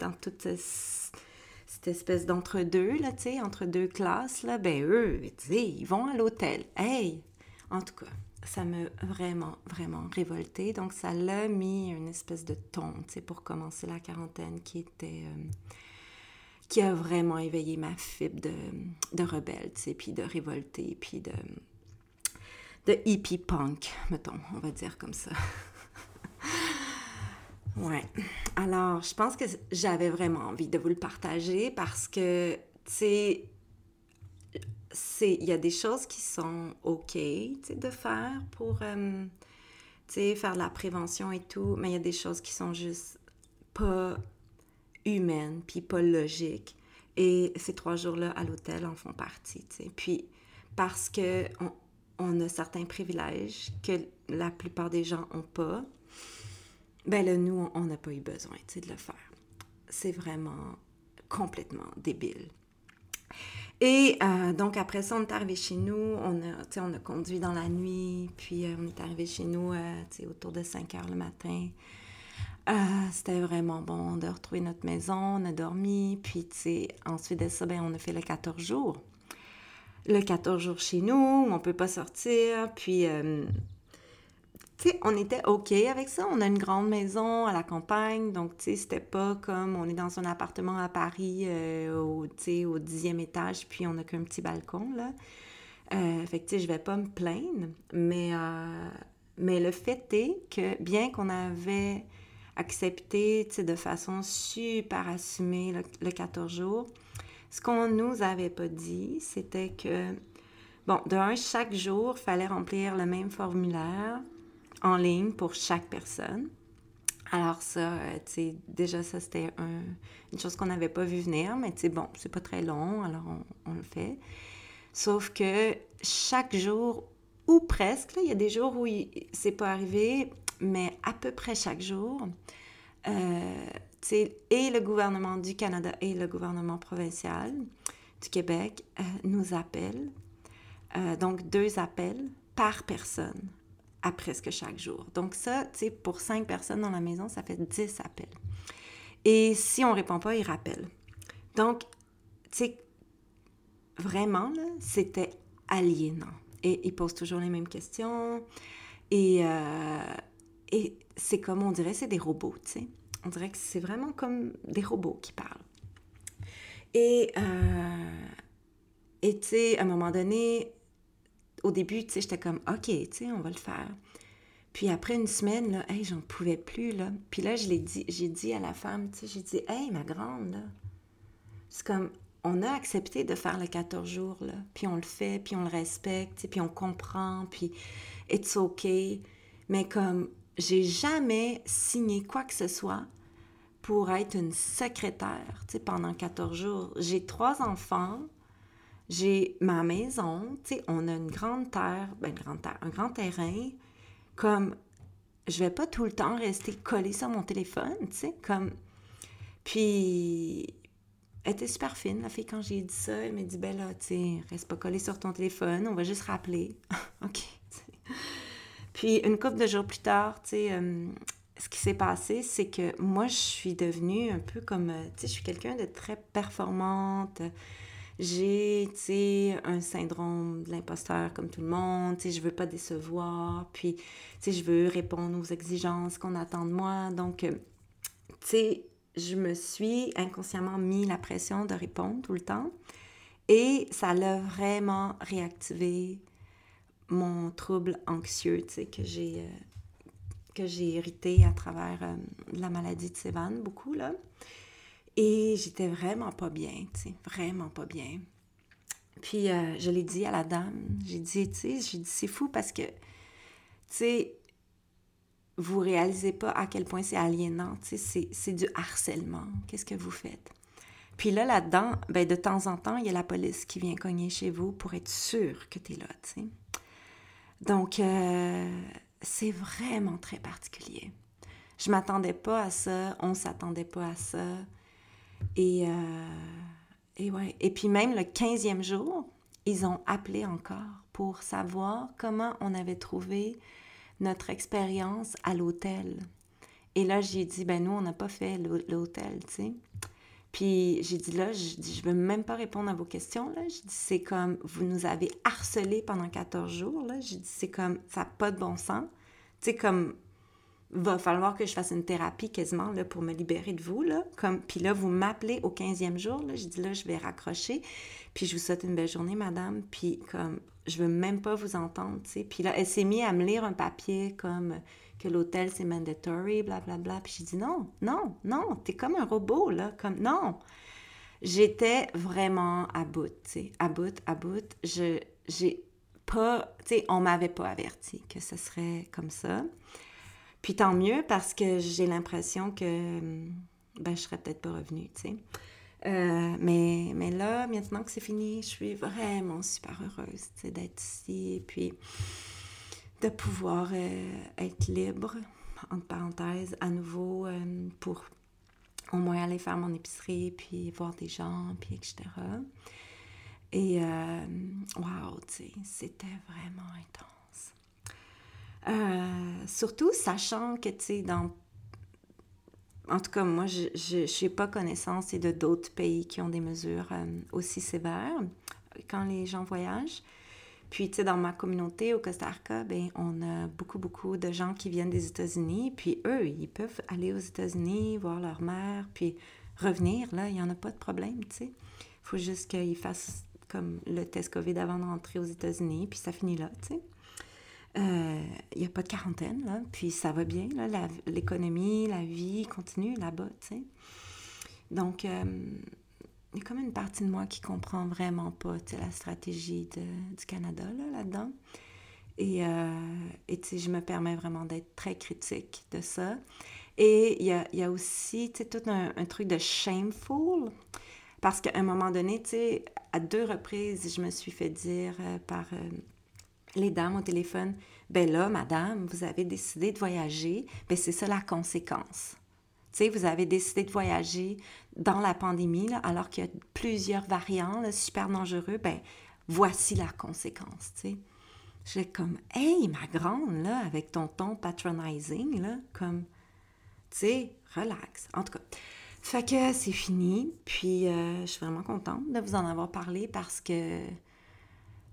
dans toute cette espèce d'entre-deux, tu sais, entre deux classes, là, ben eux, tu sais, ils vont à l'hôtel. Hey, en tout cas, ça m'a vraiment, vraiment révolté. Donc, ça l'a mis une espèce de ton, tu sais, pour commencer la quarantaine qui était... Euh, qui a vraiment éveillé ma fibre de, rebelle, tu sais, puis de révolté, puis de... hippie punk, mettons, on va dire comme ça. ouais. Alors, je pense que j'avais vraiment envie de vous le partager parce que, tu sais, il y a des choses qui sont OK de faire pour euh, faire de la prévention et tout, mais il y a des choses qui sont juste pas humaines, puis pas logiques. Et ces trois jours-là à l'hôtel en font partie. Puis parce que on, a certains privilèges que la plupart des gens n'ont pas, ben là, nous, on n'a pas eu besoin de le faire. C'est vraiment complètement débile. Et euh, donc, après ça, on est arrivé chez nous. On a, on a conduit dans la nuit. Puis, euh, on est arrivé chez nous euh, autour de 5 heures le matin. C'était vraiment bon de retrouver notre maison. On a dormi. Puis, ensuite de ça, ben, on a fait le 14 jours. Le 14 jours chez nous, on peut pas sortir. Puis, tu sais, on était OK avec ça. On a une grande maison à la campagne, donc, tu sais, c'était pas comme on est dans un appartement à Paris, euh, au, au dixième étage, puis on a qu'un petit balcon, là. Euh, fait que, tu sais, je vais pas me plaindre, mais, euh, mais le fait est que, bien qu'on avait accepté, de façon super assumée le, le 14 jours, ce qu'on nous avait pas dit, c'était que, bon, d'un, chaque jour, il fallait remplir le même formulaire, en ligne pour chaque personne. Alors ça, euh, tu sais, déjà ça, c'était une chose qu'on n'avait pas vu venir, mais tu sais, bon, c'est pas très long, alors on, le fait. Sauf que chaque jour, ou presque, il y a des jours où c'est pas arrivé, mais à peu près chaque jour, euh, et le gouvernement du Canada et le gouvernement provincial du Québec euh, nous appellent. donc, deux appels par personne à presque chaque jour. Donc ça, tu sais, pour cinq personnes dans la maison, ça fait 10 appels. Et si on répond pas, ils rappellent. Donc, tu sais, vraiment, c'était aliénant. Et ils posent toujours les mêmes questions. Et, euh, et c'est comme, on dirait, c'est des robots, tu sais. On dirait que c'est vraiment comme des robots qui parlent. Et, euh, et tu sais, à un moment donné, au début, tu sais, j'étais comme, OK, tu sais, on va le faire. Puis après une semaine, là, hey, j'en pouvais plus, là. Puis là, je l'ai dit, j'ai dit à la femme, tu sais, j'ai dit, hey, ma grande, là, c'est comme, on a accepté de faire le 14 jours, là. Puis on le fait, puis on le respecte, puis on comprend, puis it's OK. Mais comme, j'ai jamais signé quoi que ce soit pour être une secrétaire, tu sais, pendant 14 jours. J'ai trois enfants, j'ai ma maison, tu sais, on a une grande terre, ben, une grande terre, un grand terrain. Comme, je vais pas tout le temps rester collée sur mon téléphone, tu sais, comme. Puis, elle était super fine, la fille, quand j'ai dit ça. Elle m'a dit, ben là, tu sais, reste pas collée sur ton téléphone, on va juste rappeler. OK. Puis, une couple de jours plus tard, tu sais, euh, ce qui s'est passé, c'est que moi, je suis devenue un peu comme, euh, tu sais, je suis quelqu'un de très performante. J'ai, tu sais, un syndrome de l'imposteur comme tout le monde, tu sais, je veux pas décevoir, puis, tu sais, je veux répondre aux exigences qu'on attend de moi. Donc, euh, tu sais, je me suis inconsciemment mis la pression de répondre tout le temps. Et ça l'a vraiment réactivé mon trouble anxieux, que j'ai euh, que j'ai hérité à travers euh, la maladie de Sévan, beaucoup, là. Et j'étais vraiment pas bien, tu vraiment pas bien. Puis je l'ai dit à la dame, j'ai dit, tu sais, j'ai dit, c'est fou parce que, tu sais, vous réalisez pas à quel point c'est aliénant, tu sais, c'est du harcèlement. Qu'est-ce que vous faites? Puis là, là-dedans, ben, de temps en temps, il y a la police qui vient cogner chez vous pour être sûr que tu es là, tu sais. Donc, euh, c'est vraiment très particulier. Je m'attendais pas à ça, on s'attendait pas à ça. Et, euh, et ouais. Et puis même le 15e jour, ils ont appelé encore pour savoir comment on avait trouvé notre expérience à l'hôtel. Et là, j'ai dit, ben nous, on n'a pas fait l'hôtel, tu sais. Puis j'ai dit là, je dis, je veux même pas répondre à vos questions. Là. Je dis, c'est comme, vous nous avez harcelé pendant 14 jours. Là. J'ai dit, c'est comme, ça n'a pas de bon sens. Tu sais, comme, va falloir que je fasse une thérapie quasiment là, pour me libérer de vous. Là. Comme, puis là, vous m'appelez au 15e jour. Là. J'ai dit, là, je vais raccrocher. Puis je vous souhaite une belle journée, madame. Puis comme, je veux même pas vous entendre, tu sais. Puis là, elle s'est mise à me lire un papier comme que l'hôtel, c'est mandatory, blablabla. Bla, bla. Puis j'ai dit non, non, non, t'es comme un robot, là, comme non. J'étais vraiment à bout, tu sais, à bout, à bout. Je, j'ai pas, tu sais, on m'avait pas averti que ce serait comme ça. Puis tant mieux parce que j'ai l'impression que, ben, je serais peut-être pas revenue, tu sais. Euh, mais, mais là, maintenant que c'est fini, je suis vraiment super heureuse d'être ici. Puis, de pouvoir euh, être libre, entre parenthèses, à nouveau euh, pour au moins aller faire mon épicerie, puis voir des gens, puis etc. Et euh, wow, tu c'était vraiment intense. surtout sachant que, tu sais, dans... En tout cas, moi, je n'ai pas connaissance de d'autres pays qui ont des mesures aussi sévères quand les gens voyagent. Puis, tu sais, dans ma communauté au Costa Rica, ben, on a beaucoup, beaucoup de gens qui viennent des États-Unis. Puis, eux, ils peuvent aller aux États-Unis, voir leur mère, puis revenir. Là, il n'y en a pas de problème, tu sais. Il faut juste qu'ils fassent comme le test COVID avant de rentrer aux États-Unis, puis ça finit là, tu sais. Euh, il n'y a pas de quarantaine, là, puis ça va bien, là, l'économie, la, vie continue là-bas, tu sais. Donc, euh, il y a comme une partie de moi qui comprend vraiment pas la stratégie du Canada là-dedans. et, euh, et je me permets vraiment d'être très critique de ça. Et il y a, y a aussi tout un, truc de shameful. Parce qu'à un moment donné, à deux reprises, je me suis fait dire euh, par euh, les dames au téléphone, ben là, madame, vous avez décidé de voyager, ben c'est ça la conséquence. Sais, vous avez décidé de voyager dans la pandémie, alors qu'il y a plusieurs variants super dangereux, ben voici la conséquence, tu sais. J'ai comme, hey, ma grande, là, avec ton ton patronizing, là, comme, tu sais, relax. En tout cas, fait que c'est fini, puis euh, je suis vraiment contente de vous en avoir parlé parce que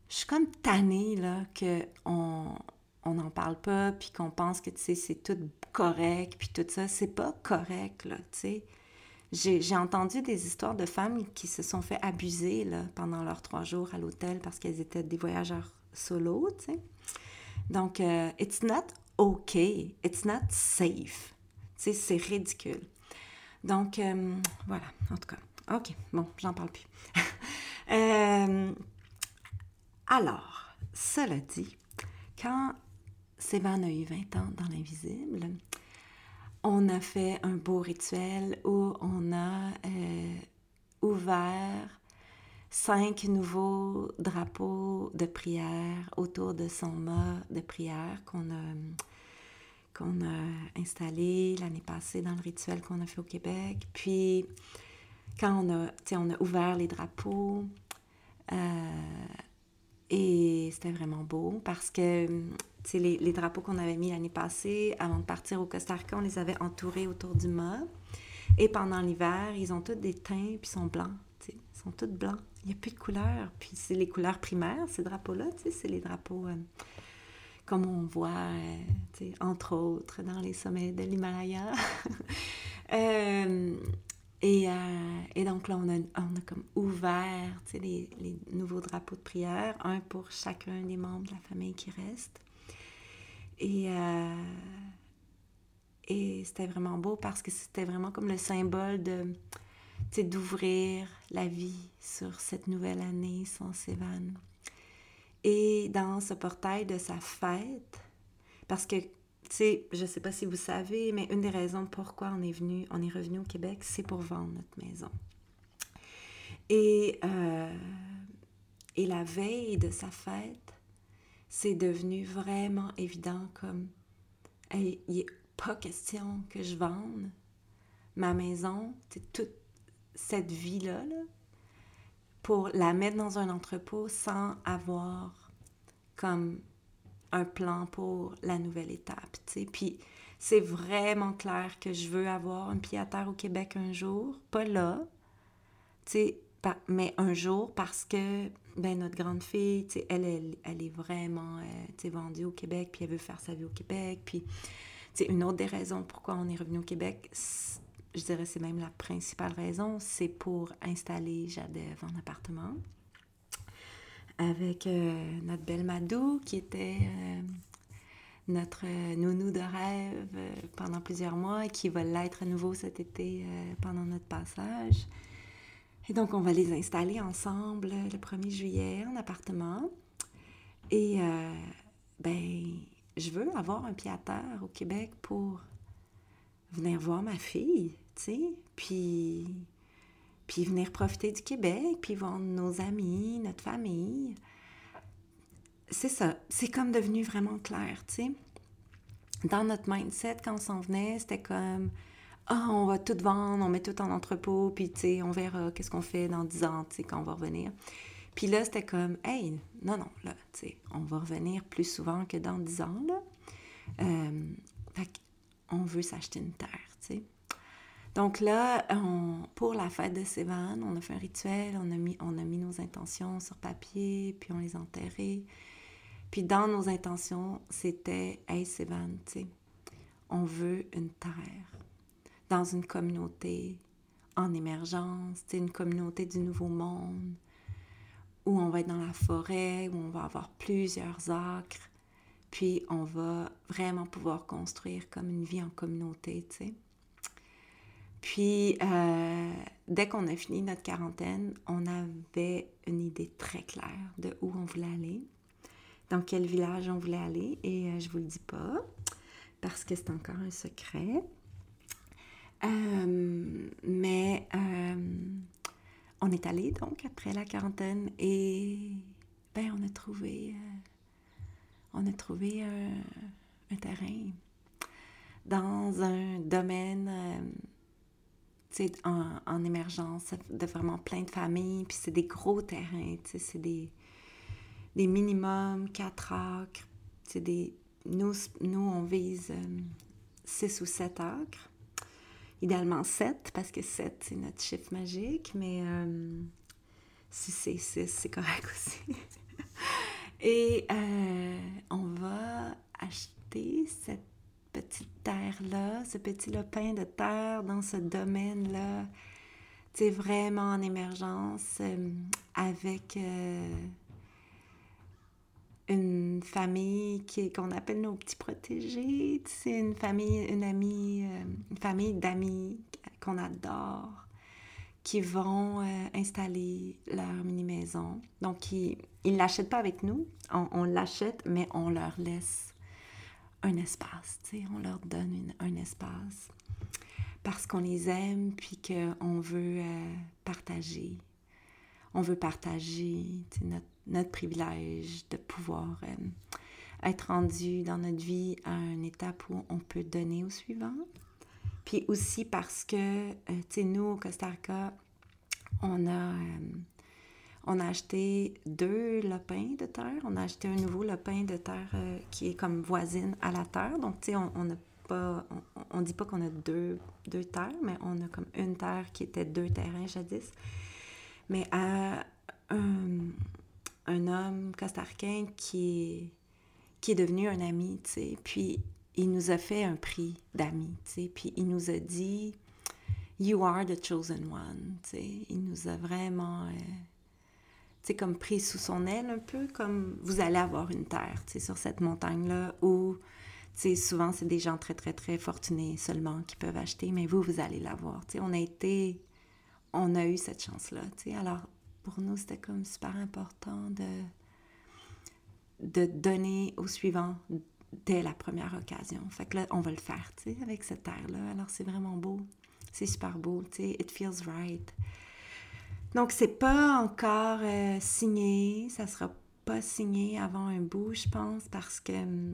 je suis comme tannée, là, qu'on on n'en parle pas, puis qu'on pense que, tu sais, c'est tout correct, puis tout ça. C'est pas correct, là, tu sais. J'ai entendu des histoires de femmes qui se sont fait abuser là, pendant leurs trois jours à l'hôtel parce qu'elles étaient des voyageurs solo, tu sais. Donc, euh, it's not okay, it's not safe. Tu sais, c'est ridicule. Donc, euh, voilà, en tout cas. OK, bon, j'en parle plus. Euh, alors, cela dit, quand Sévan a eu 20 ans dans l'invisible, on a fait un beau rituel où on a euh, ouvert cinq nouveaux drapeaux de prière autour de son mât de prière qu'on a, installé l'année passée dans le rituel qu'on a fait au Québec. Puis, quand on a, on a ouvert les drapeaux, euh, et c'était vraiment beau parce que les, drapeaux qu'on avait mis l'année passée, avant de partir au Costa Rica, on les avait entourés autour du mât. Et pendant l'hiver, ils ont tous des teints, puis sont blancs. Ils sont tous blancs. Il n'y a plus de couleurs. Puis c'est les couleurs primaires, ces drapeaux-là. C'est les drapeaux euh, comme on voit, euh, entre autres, dans les sommets de l'Himalaya. Euh, et, donc là, on a, on comme ouvert les, les nouveaux drapeaux de prière, un pour chacun des membres de la famille qui reste. Et, euh, et c'était vraiment beau parce que c'était vraiment comme le symbole de d'ouvrir la vie sur cette nouvelle année sans Sévan. Et dans ce portail de sa fête, parce que, tu sais, je sais pas si vous savez, mais une des raisons pourquoi on est venu, on est revenu au Québec, c'est pour vendre notre maison. Et, euh, et la veille de sa fête, c'est devenu vraiment évident comme, il n'est pas question que je vende ma maison, toute cette vie-là, là, pour la mettre dans un entrepôt sans avoir comme un plan pour la nouvelle étape, tu sais. Puis c'est vraiment clair que je veux avoir un pied à terre au Québec un jour, pas là, mais un jour parce que ben, notre grande fille, elle, elle, elle, est vraiment, euh, vendue au Québec, puis elle veut faire sa vie au Québec, puis, une autre des raisons pourquoi on est revenu au Québec, je dirais c'est même la principale raison, c'est pour installer Jadev en appartement avec euh, notre belle Madou qui était euh, notre nounou de rêve euh, pendant plusieurs mois et qui va l'être à nouveau cet été pendant notre passage. Et donc on va les installer ensemble le 1er juillet en appartement. Et ben je veux avoir un pied au Québec pour venir voir ma fille sais, puis, puis venir profiter du Québec, puis voir nos amis, notre famille. C'est ça, c'est comme devenu vraiment clair, tu sais. Dans notre mindset, quand on s'en venait, c'était comme ah, on va tout vendre, on met tout en entrepôt, puis tu sais, on verra qu'est-ce qu'on fait dans 10 ans, tu sais, quand on va revenir. Puis là, c'était comme, hey, non, non, là, tu sais, on va revenir plus souvent que dans 10 ans, là. Euh, fait on veut s'acheter une terre, tu. Donc là, pour la fête de Sévan, on a fait un rituel, on a, mis, nos intentions sur papier, puis on les a enterrées. Puis dans nos intentions, c'était Hey Sévan, tu on veut une terre dans une communauté en émergence, une communauté du nouveau monde, où on va être dans la forêt, où on va avoir plusieurs acres, puis on va vraiment pouvoir construire comme une vie en communauté. Puis, euh, dès qu'on a fini notre quarantaine, on avait une idée très claire de où on voulait aller, dans quel village on voulait aller, et euh, je vous le dis pas, parce que c'est encore un secret. Euh, mais on est allé donc après la quarantaine et ben on a trouvé on a trouvé un terrain dans un domaine en, en, émergence, de vraiment plein de familles, puis c'est des gros terrains, c'est des, des minimums 4 acres, des... Nous, nous, on vise 6 euh, ou 7 acres, idéalement 7, parce que 7, c'est notre chiffre magique, mais euh, si c'est 6, c'est correct aussi. Et euh, on va acheter cette petite terre-là, ce petit lopin de terre dans ce domaine-là, tu vraiment en émergence euh, avec une famille qui qu'on appelle nos petits protégés. C'est une famille, une amie, euh, une famille d'amis qu'on adore qui vont installer leur mini-maison. Donc, ils ne l'achètent pas avec nous, on, on l'achète, mais on leur laisse un espace, tu sais, on leur donne un espace parce qu'on les aime puis qu'on veut euh, partager. On veut partager notre, notre, privilège de pouvoir euh, être rendu dans notre vie à une étape où on peut donner au suivant. Puis aussi parce que, euh, tu sais, nous, au Costa Rica, on a on a acheté deux lopins de terre. On a acheté un nouveau lopin de terre euh, qui est comme voisine à la terre. Donc, tu sais, on n'a pas... On, dit pas qu'on a deux, deux terres, mais on a comme une terre qui était deux terrains jadis. Mais à un homme costarquin qui qui est devenu un ami, tu sais. Puis, il nous a fait un prix d'amis, tu sais. Puis, il nous a dit You are the chosen one. sais. Il nous a vraiment, euh, sais, comme pris sous son aile un peu, comme vous allez avoir une terre sais, sur cette montagne-là où sais, souvent c'est des gens très, très, très fortunés seulement qui peuvent acheter, mais vous, vous allez l'avoir. On a été, on a eu cette chance-là. Alors, pour nous, c'était comme super important de, de donner au suivant dès la première occasion. Fait que là, on va le faire, tu sais, avec cette terre-là. Alors, c'est vraiment beau. C'est super beau, tu sais. It feels right. Donc, c'est pas encore euh, signé. Ça sera pas signé avant un bout, je pense, parce que, hum,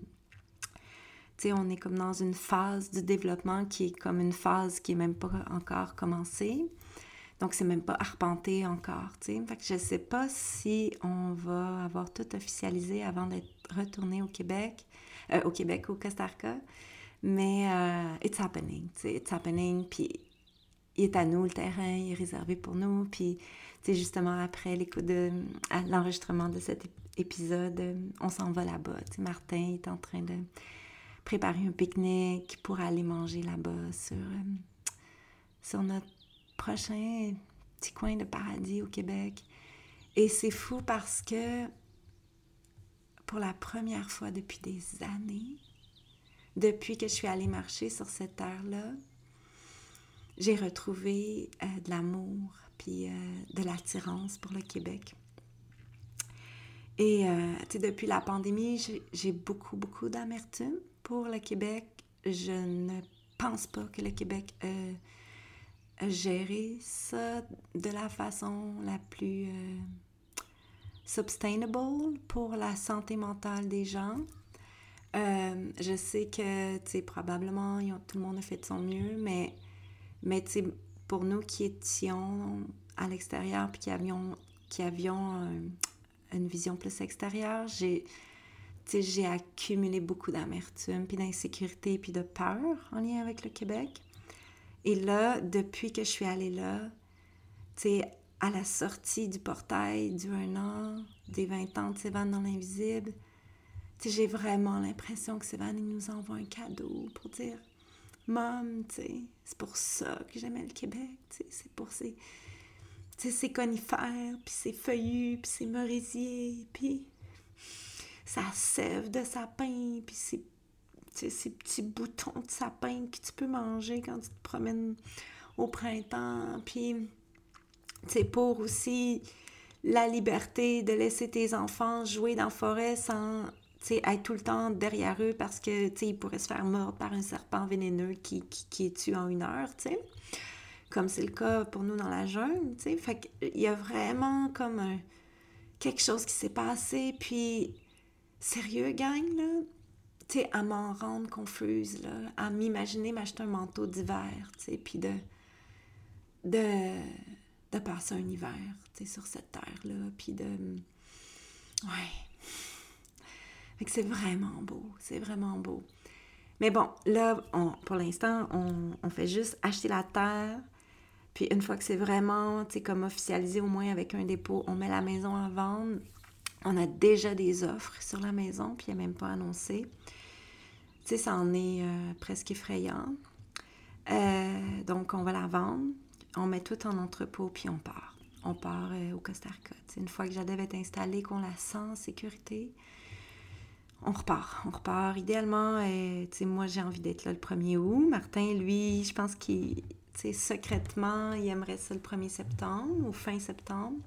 tu sais, on est comme dans une phase du développement qui est comme une phase qui est même pas encore commencée. Donc, c'est même pas arpenté encore, tu sais. Fait je sais pas si on va avoir tout officialisé avant d'être retourné au Québec, euh, au Québec, au Costa Rica. Mais euh, it's happening, tu sais, it's happening. Puis, il est à nous, le terrain, il est réservé pour nous. Puis, tu sais, justement, après l'enregistrement de cet épisode, on s'en va là-bas. Tu sais, Martin est en train de préparer un pique-nique pour aller manger là-bas sur, euh, sur notre prochain petit coin de paradis au Québec. Et c'est fou parce que pour la première fois depuis des années, depuis que je suis allée marcher sur cette terre-là, j'ai retrouvé euh, de l'amour puis euh, de l'attirance pour le Québec. Et euh, depuis la pandémie, j'ai beaucoup, beaucoup d'amertume pour le Québec. Je ne pense pas que le Québec gérer ça de la façon la plus euh, sustainable pour la santé mentale des gens. Euh, je sais que, tu sais, probablement, tout le monde a fait de son mieux, mais, mais tu sais, pour nous qui étions à l'extérieur puis qui avions, qui avions euh, une vision plus extérieure, j'ai, j'ai accumulé beaucoup d'amertume, puis d'insécurité, puis de peur en lien avec le Québec. Et là, depuis que je suis allée là, tu sais, à la sortie du portail du un an, des 20 ans de Sévan dans l'invisible, tu sais, j'ai vraiment l'impression que Sévan, il nous envoie un cadeau pour dire Mom, tu sais, c'est pour ça que j'aimais le Québec, tu sais, c'est pour ces, ces conifères, puis ces feuillus, puis ces merisiers, puis sa sève de sapin, puis ces ces petits boutons de sapin que tu peux manger quand tu te promènes au printemps. Puis, c'est pour aussi la liberté de laisser tes enfants jouer dans la forêt sans être tout le temps derrière eux parce que ils pourraient se faire mordre par un serpent vénéneux qui, qui, qui est tue en une heure, sais. comme c'est le cas pour nous dans la jungle. sais. Fait qu'il y a vraiment comme un, quelque chose qui s'est passé. Puis, sérieux, gang, là, à m'en rendre confuse, là, à m'imaginer m'acheter un manteau d'hiver, tu sais, puis de, de, de passer un hiver, tu sais, sur cette terre-là, puis de... Ouais. C'est vraiment beau, c'est vraiment beau. Mais bon, là, pour l'instant, on, on, fait juste acheter la terre, puis une fois que c'est vraiment, tu sais, comme officialisé au moins avec un dépôt, on met la maison à vendre. On a déjà des offres sur la maison, puis elle n'est même pas annoncé. Tu sais, ça en est euh, presque effrayant. Euh, donc, on va la vendre, on met tout en entrepôt, puis on part. On part euh, au Costa Rica. une fois que Jadève est installée, qu'on la sent en sécurité, on repart. On repart. Idéalement, tu sais, moi, j'ai envie d'être là le 1er août. Martin, lui, je pense qu'il, tu secrètement, il aimerait ça le 1er septembre ou fin septembre.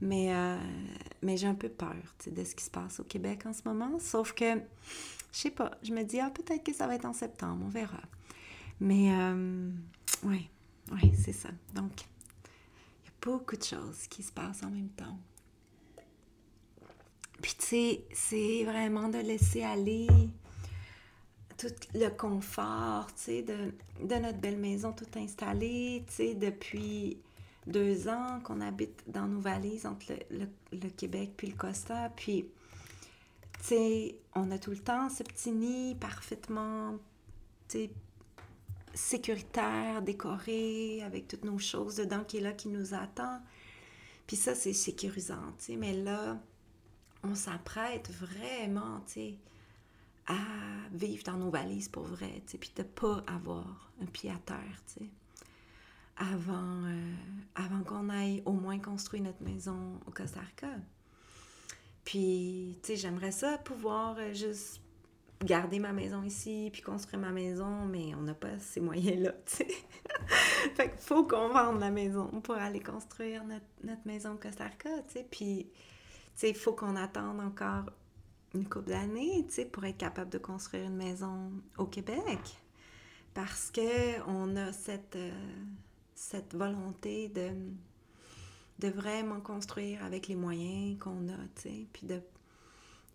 Mais, mais j'ai un peu peur de ce qui se passe au Québec en ce moment. Sauf que je sais pas. Je me dis, ah, peut-être que ça va être en septembre, on verra. Mais, euh, oui, oui, c'est ça. Donc, il y a beaucoup de choses qui se passent en même temps. Puis, tu sais, c'est vraiment de laisser aller tout le confort, tu sais, de, notre belle maison tout installée, tu sais, depuis deux ans qu'on habite dans nos valises entre le Québec puis le Costa. Puis, on a tout le temps ce petit nid parfaitement, sécuritaire, décoré, avec toutes nos choses dedans qui est là, qui nous attend. Puis ça, c'est sécurisant. Mais là, on s'apprête vraiment, à vivre dans nos valises pour vrai, tu puis de pas avoir un pied à terre, avant, euh, avant qu'on aille au moins construire notre maison au Costa Rica. Puis, tu sais, j'aimerais ça pouvoir euh, juste garder ma maison ici, puis construire ma maison, mais on n'a pas ces moyens-là, tu sais. fait qu'il faut qu'on vende la maison pour aller construire notre, maison au Costa Rica, tu sais. Puis, tu sais, il faut qu'on attende encore une couple d'années, tu sais, pour être capable de construire une maison au Québec. Parce que on a cette, euh, cette volonté de, de vraiment construire avec les moyens qu'on a, tu sais, puis de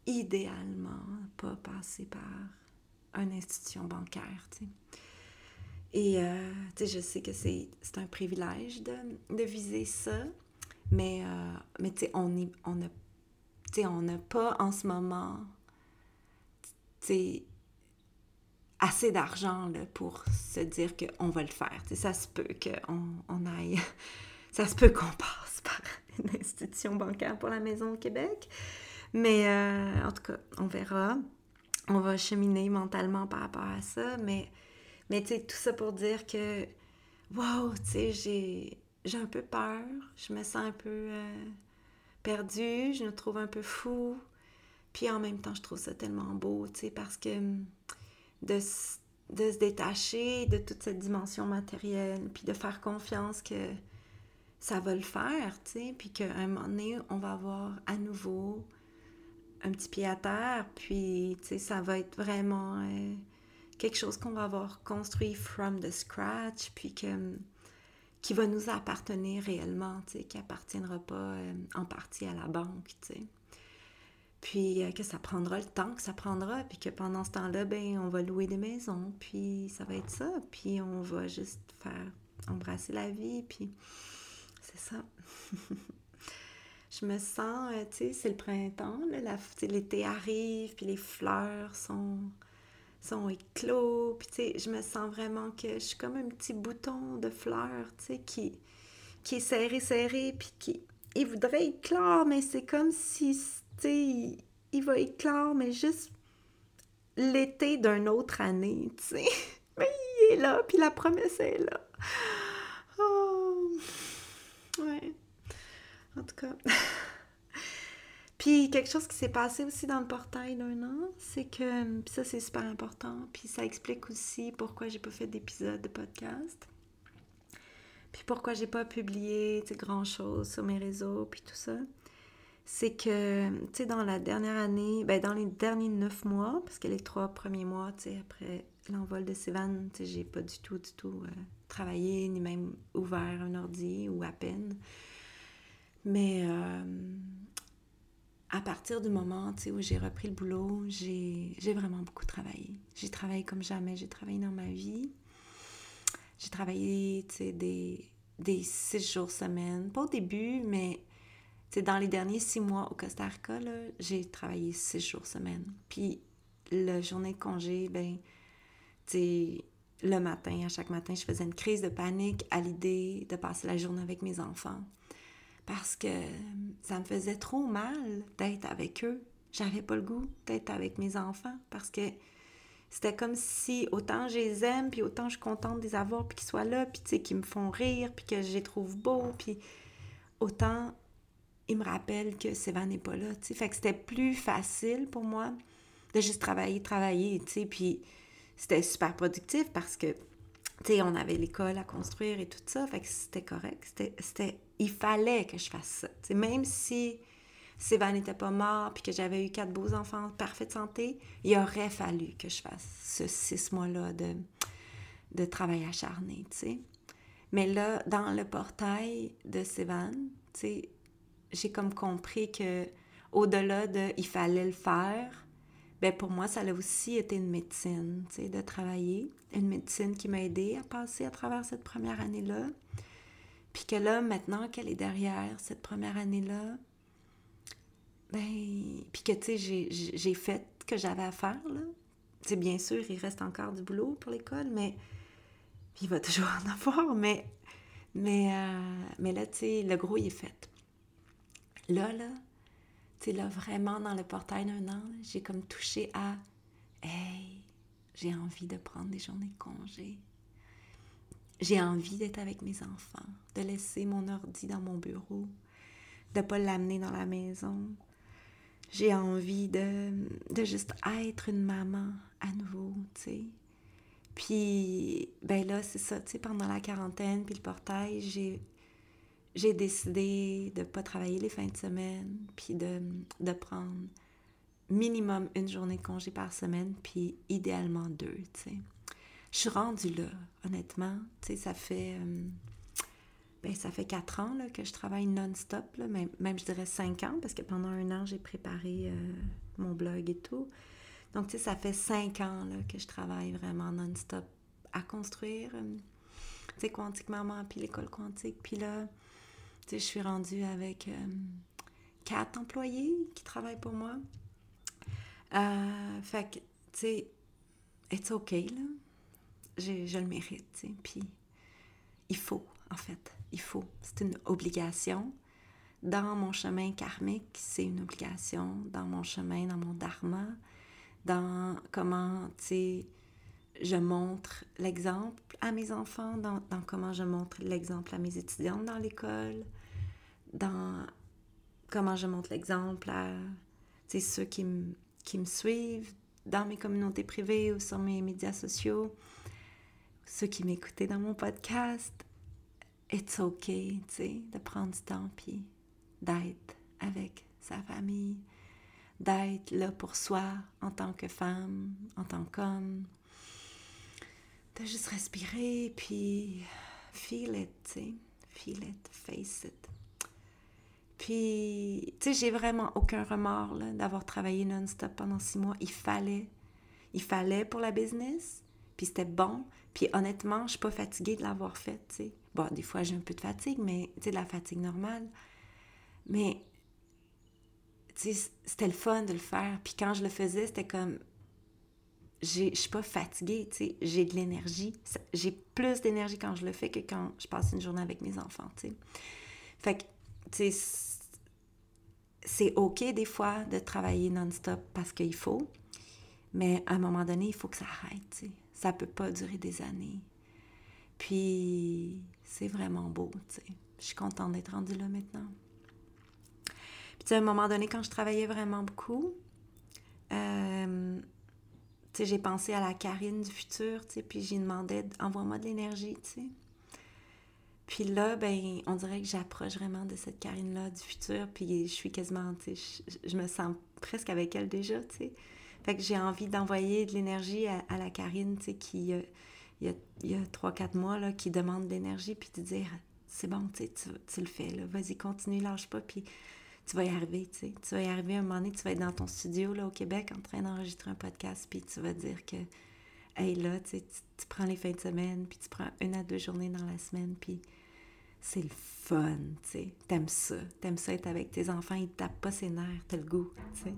idéalement pas passer par une institution bancaire, tu sais. Et, euh, tu sais, je sais que c'est un privilège de, de, viser ça, mais, euh, mais tu sais, on n'a on pas en ce moment, tu sais, assez d'argent pour se dire qu'on va le faire. sais, ça se peut qu'on on aille, ça se peut qu'on passe par une institution bancaire pour la maison au Québec. Mais euh, en tout cas, on verra. On va cheminer mentalement par rapport à ça. Mais, mais tu sais, tout ça pour dire que, wow, tu sais, j'ai, j'ai un peu peur. Je me sens un peu euh, perdue. Je me trouve un peu fou. Puis en même temps, je trouve ça tellement beau, tu sais, parce que de, de se détacher de toute cette dimension matérielle, puis de faire confiance que ça va le faire, tu sais, puis qu'à un moment donné, on va avoir à nouveau un petit pied à terre, puis tu sais, ça va être vraiment euh, quelque chose qu'on va avoir construit from the scratch, puis que, qui va nous appartenir réellement, tu sais, qui appartiendra pas euh, en partie à la banque, tu sais. Puis euh, que ça prendra le temps que ça prendra, puis que pendant ce temps-là, ben, on va louer des maisons, puis ça va être ça, puis on va juste faire embrasser la vie, puis c'est ça. je me sens, euh, tu sais, c'est le printemps, l'été arrive, puis les fleurs sont, sont éclos, puis tu sais, je me sens vraiment que je suis comme un petit bouton de fleurs, tu sais, qui, qui est serré, serré, puis qui, il voudrait éclore, mais c'est comme si, tu sais, il, va éclore, mais juste l'été d'une autre année, tu sais. Mais il est là, puis la promesse est là. Ouais. En tout cas. puis quelque chose qui s'est passé aussi dans le portail d'un an, c'est que ça c'est super important, puis ça explique aussi pourquoi j'ai pas fait d'épisode de podcast. Puis pourquoi j'ai pas publié grand chose sur mes réseaux, puis tout ça. C'est que, tu sais, dans la dernière année, ben dans les derniers neuf mois, parce que les trois premiers mois, tu sais, après l'envol de Sévan, tu sais, j'ai pas du tout, du tout euh, travaillé, ni même ouvert un ordi, ou à peine. Mais euh, à partir du moment où j'ai repris le boulot, j'ai vraiment beaucoup travaillé. J'ai travaillé comme jamais. J'ai travaillé dans ma vie. J'ai travaillé des, des six jours semaine. Pas au début, mais dans les derniers six mois au Costa Rica, j'ai travaillé six jours semaine. Puis la journée de congé, ben, le matin, à chaque matin, je faisais une crise de panique à l'idée de passer la journée avec mes enfants parce que ça me faisait trop mal d'être avec eux. J'avais pas le goût d'être avec mes enfants parce que c'était comme si autant je les aime, puis autant je suis contente de les avoir, puis qu'ils soient là, puis tu sais, qu'ils me font rire, puis que je les trouve beaux, puis autant ils me rappellent que Sévan n'est pas là, tu sais. Fait que c'était plus facile pour moi de juste travailler, travailler, tu sais, puis c'était super productif parce que, tu sais, on avait l'école à construire et tout ça, fait que c'était correct, c'était il fallait que je fasse ça. même si Sévan n'était pas mort puis que j'avais eu quatre beaux enfants en parfaite santé, il aurait fallu que je fasse ce six mois-là de, de travail acharné, Mais là, dans le portail de Sévan, j'ai comme compris que au-delà de il fallait le faire, ben pour moi, ça a aussi été une médecine, de travailler. Une médecine qui m'a aidé à passer à travers cette première année-là. Puis que là, maintenant qu'elle est derrière cette première année-là, ben, puis que, tu sais, j'ai fait ce que j'avais à faire, là. C'est bien sûr, il reste encore du boulot pour l'école, mais il va toujours en avoir, mais, mais, euh, mais là, tu sais, le gros, il est fait. Là, là, là, vraiment, dans le portail d'un an, j'ai comme touché à « Hey, j'ai envie de prendre des journées de congé. j'ai envie d'être avec mes enfants, de laisser mon ordi dans mon bureau, de ne pas l'amener dans la maison. J'ai envie de, de juste être une maman à nouveau, tu sais. Puis, ben là, c'est ça, tu sais, pendant la quarantaine, puis le portail, j'ai, j'ai décidé de ne pas travailler les fins de semaine, puis de, de prendre minimum une journée de congé par semaine, puis idéalement deux, tu sais. Je suis rendue là, honnêtement. Tu sais, ça fait... Euh, ben, ça fait quatre ans là, que je travaille non-stop, même, même je dirais cinq ans, parce que pendant un an, j'ai préparé euh, mon blog et tout. Donc, tu sais, ça fait cinq ans là, que je travaille vraiment non-stop à construire, euh, tu sais, Quantique Maman, puis l'école quantique. Puis là, tu sais, je suis rendue avec quatre employés qui travaillent pour moi. Euh, fait que, tu sais, it's OK, là. Je, le mérite, tu sais. Puis, il faut, en fait. Il faut. C'est une obligation. Dans mon chemin karmique, c'est une obligation. Dans mon chemin, dans mon dharma, dans comment, tu sais, je montre l'exemple à mes enfants, dans, comment je montre l'exemple à mes étudiantes dans l'école, dans comment je montre l'exemple à ceux qui qui me suivent dans mes communautés privées ou sur mes médias sociaux, ceux qui m'écoutaient dans mon podcast, it's ok, tu sais, de prendre du temps puis d'être avec sa famille, d'être là pour soi en tant que femme, en tant qu'homme, juste respirer puis feel it, tu sais, feel it, face it. Puis, tu sais, j'ai vraiment aucun remords d'avoir travaillé non-stop pendant six mois. Il fallait. Il fallait pour la business. Puis c'était bon. Puis honnêtement, je suis pas fatiguée de l'avoir fait, tu. Bon, des fois, j'ai un peu de fatigue, mais tu sais, de la fatigue normale. Mais, tu sais, c'était le fun de le faire. Puis quand je le faisais, c'était comme... Je suis pas fatiguée, tu sais. J'ai de l'énergie. J'ai plus d'énergie quand je le fais que quand je passe une journée avec mes enfants, tu sais. Fait que, tu sais c'est OK des fois de travailler non-stop parce qu'il faut, mais à un moment donné, il faut que ça arrête. Ça ne peut pas durer des années. Puis, c'est vraiment beau. Je suis contente d'être rendue là maintenant. Puis, à un moment donné, quand je travaillais vraiment beaucoup, euh, j'ai pensé à la Karine du futur, puis j'ai demandé envoie-moi de l'énergie, tu sais. Puis là, ben, on dirait que j'approche vraiment de cette Karine-là du futur, puis je suis quasiment, tu sais, je, me sens presque avec elle déjà, tu sais. Fait que j'ai envie d'envoyer de l'énergie à, la Karine, tu sais, qui, euh, il y a, trois, quatre mois, là, qui demande de l'énergie, puis de dire, c'est bon, tu sais, tu, le fais, vas-y, continue, lâche pas, puis tu vas y arriver, tu sais. Tu vas y arriver un moment donné, tu vas être dans ton studio, là, au Québec, en train d'enregistrer un podcast, puis tu vas dire que, hey, là, tu, tu prends les fins de semaine, puis tu prends une à deux journées dans la semaine, puis c'est le fun, tu sais. T'aimes ça. T'aimes ça être avec tes enfants, ils te tapent pas ses nerfs, t'as le goût, tu sais.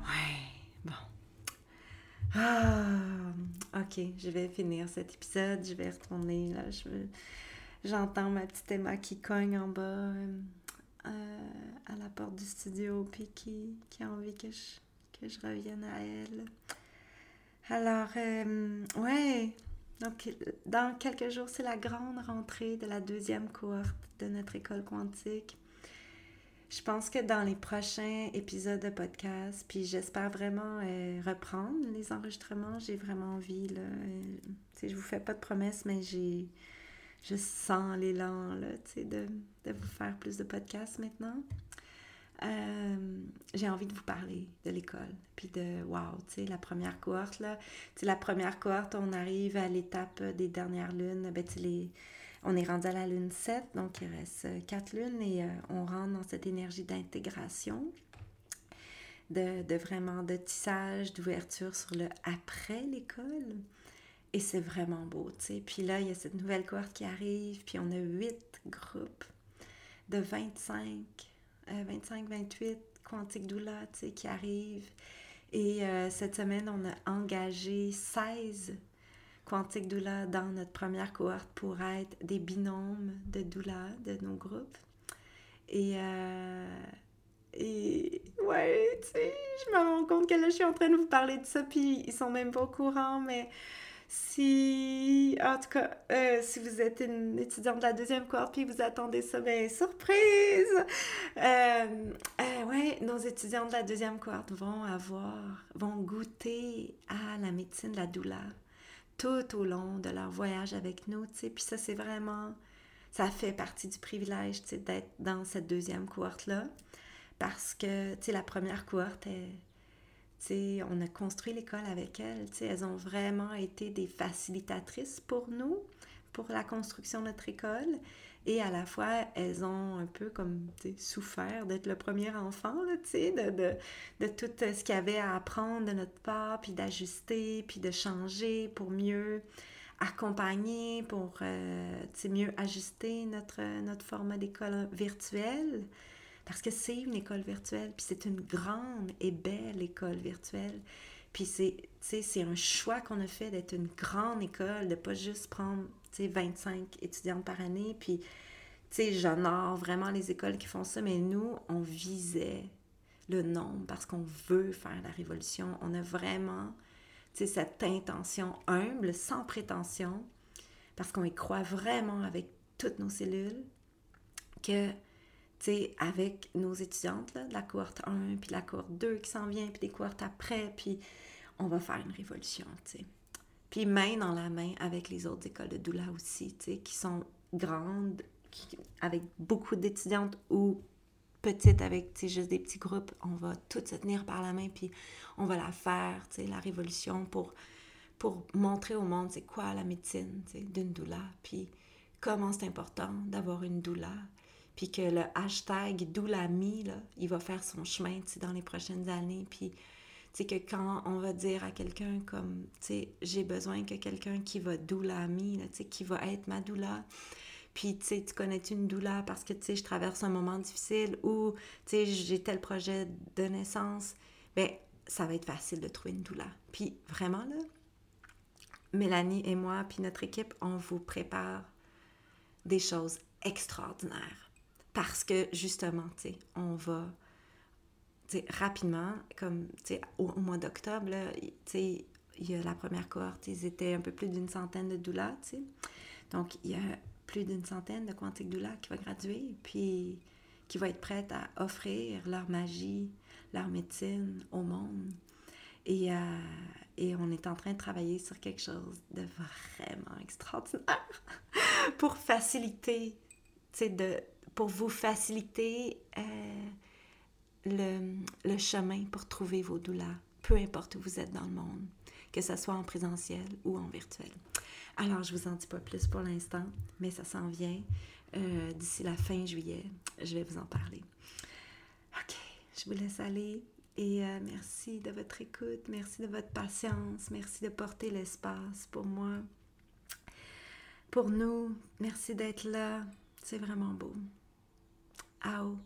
Ouais, bon. Ah, ok, je vais finir cet épisode, je vais retourner, là, je J'entends ma petite Emma qui cogne en bas euh, à la porte du studio, puis qui, a envie que je, que je revienne à elle. Alors, euh, ouais, donc, dans quelques jours, c'est la grande rentrée de la deuxième cohorte de notre école quantique. Je pense que dans les prochains épisodes de podcast, puis j'espère vraiment euh, reprendre les enregistrements, j'ai vraiment envie, là, je vous fais pas de promesses, mais j'ai, je sens l'élan, là, de, de vous faire plus de podcasts maintenant. Euh, j'ai envie de vous parler de l'école, puis de, wow, tu sais, la première cohorte, là, tu sais, la première cohorte, on arrive à l'étape des dernières lunes, ben, tu les, on est rendu à la lune 7, donc il reste quatre lunes, et euh, on rentre dans cette énergie d'intégration, de, de, vraiment de tissage, d'ouverture sur le après l'école, et c'est vraiment beau, tu sais, puis là, il y a cette nouvelle cohorte qui arrive, puis on a huit groupes de 25 25-28 euh, Quantique Doula qui arrivent. Et euh, cette semaine, on a engagé 16 Quantique Doula dans notre première cohorte pour être des binômes de doula de nos groupes. Et, euh, et ouais, tu sais, je me rends compte que là, je suis en train de vous parler de ça, puis ils sont même pas au courant, mais Si, en tout cas, euh, si vous êtes une étudiante de la deuxième cohorte puis vous attendez ça, ben surprise! Euh, euh, ouais, nos étudiants de la deuxième cohorte vont avoir, vont goûter à la médecine de la douleur tout au long de leur voyage avec nous, tu sais. Puis ça, c'est vraiment, ça fait partie du privilège, tu sais, d'être dans cette deuxième cohorte-là. Parce que, tu sais, la première cohorte, elle, on a construit l'école avec elles. Elles ont vraiment été des facilitatrices pour nous, pour la construction de notre école. Et à la fois, elles ont un peu comme souffert d'être le premier enfant, de, tout ce qu'il y avait à apprendre de notre part, puis d'ajuster, puis de changer pour mieux accompagner, pour euh, mieux ajuster notre, notre format d'école virtuelle. Parce que c'est une école virtuelle, puis c'est une grande et belle école virtuelle. Puis c'est un choix qu'on a fait d'être une grande école, de pas juste prendre 25 étudiantes par année. Puis, j'honore vraiment les écoles qui font ça, mais nous, on visait le nombre parce qu'on veut faire la révolution. On a vraiment, cette intention humble, sans prétention, parce qu'on y croit vraiment avec toutes nos cellules, que avec nos étudiantes, de la cohorte 1, puis la cohorte 2 qui s'en vient, puis des cohortes après, puis on va faire une révolution. Puis main dans la main avec les autres écoles de doula aussi, qui sont grandes, avec beaucoup d'étudiantes ou petites avec, tu juste des petits groupes, on va toutes se tenir par la main, puis on va la faire, la révolution pour, pour montrer au monde c'est quoi la médecine, d'une doula, puis comment c'est important d'avoir une doula, puis que le hashtag Doulami, là, il va faire son chemin dans les prochaines années. Puis, que quand on va dire à quelqu'un comme, j'ai besoin que quelqu'un qui va Doulami, sais, qui va être ma doula, puis, tu sais, tu connais une doula parce que, tu sais, je traverse un moment difficile ou, tu sais, j'ai tel projet de naissance, bien, ça va être facile de trouver une doula. Puis, vraiment, là, Mélanie et moi, puis notre équipe, on vous prépare des choses extraordinaires parce que justement, tu sais, on va rapidement, comme au, au mois d'octobre, tu sais, il y a la première cohorte, ils étaient un peu plus d'une centaine de doulas, tu sais. Donc, il y a plus d'une centaine de quantiques doulas qui vont graduer, puis qui vont être prêtes à offrir leur magie, leur médecine au monde. Et, euh, et on est en train de travailler sur quelque chose de vraiment extraordinaire pour faciliter, tu sais, de pour vous faciliter euh, le, chemin pour trouver vos douleurs, peu importe où vous êtes dans le monde, que ce soit en présentiel ou en virtuel. Alors, je vous en dis pas plus pour l'instant, mais ça s'en vient. Euh, d'ici la fin juillet, je vais vous en parler. OK, je vous laisse aller et euh, merci de votre écoute, merci de votre patience, merci de porter l'espace pour moi, pour nous. Merci d'être là, c'est vraiment beau. Au.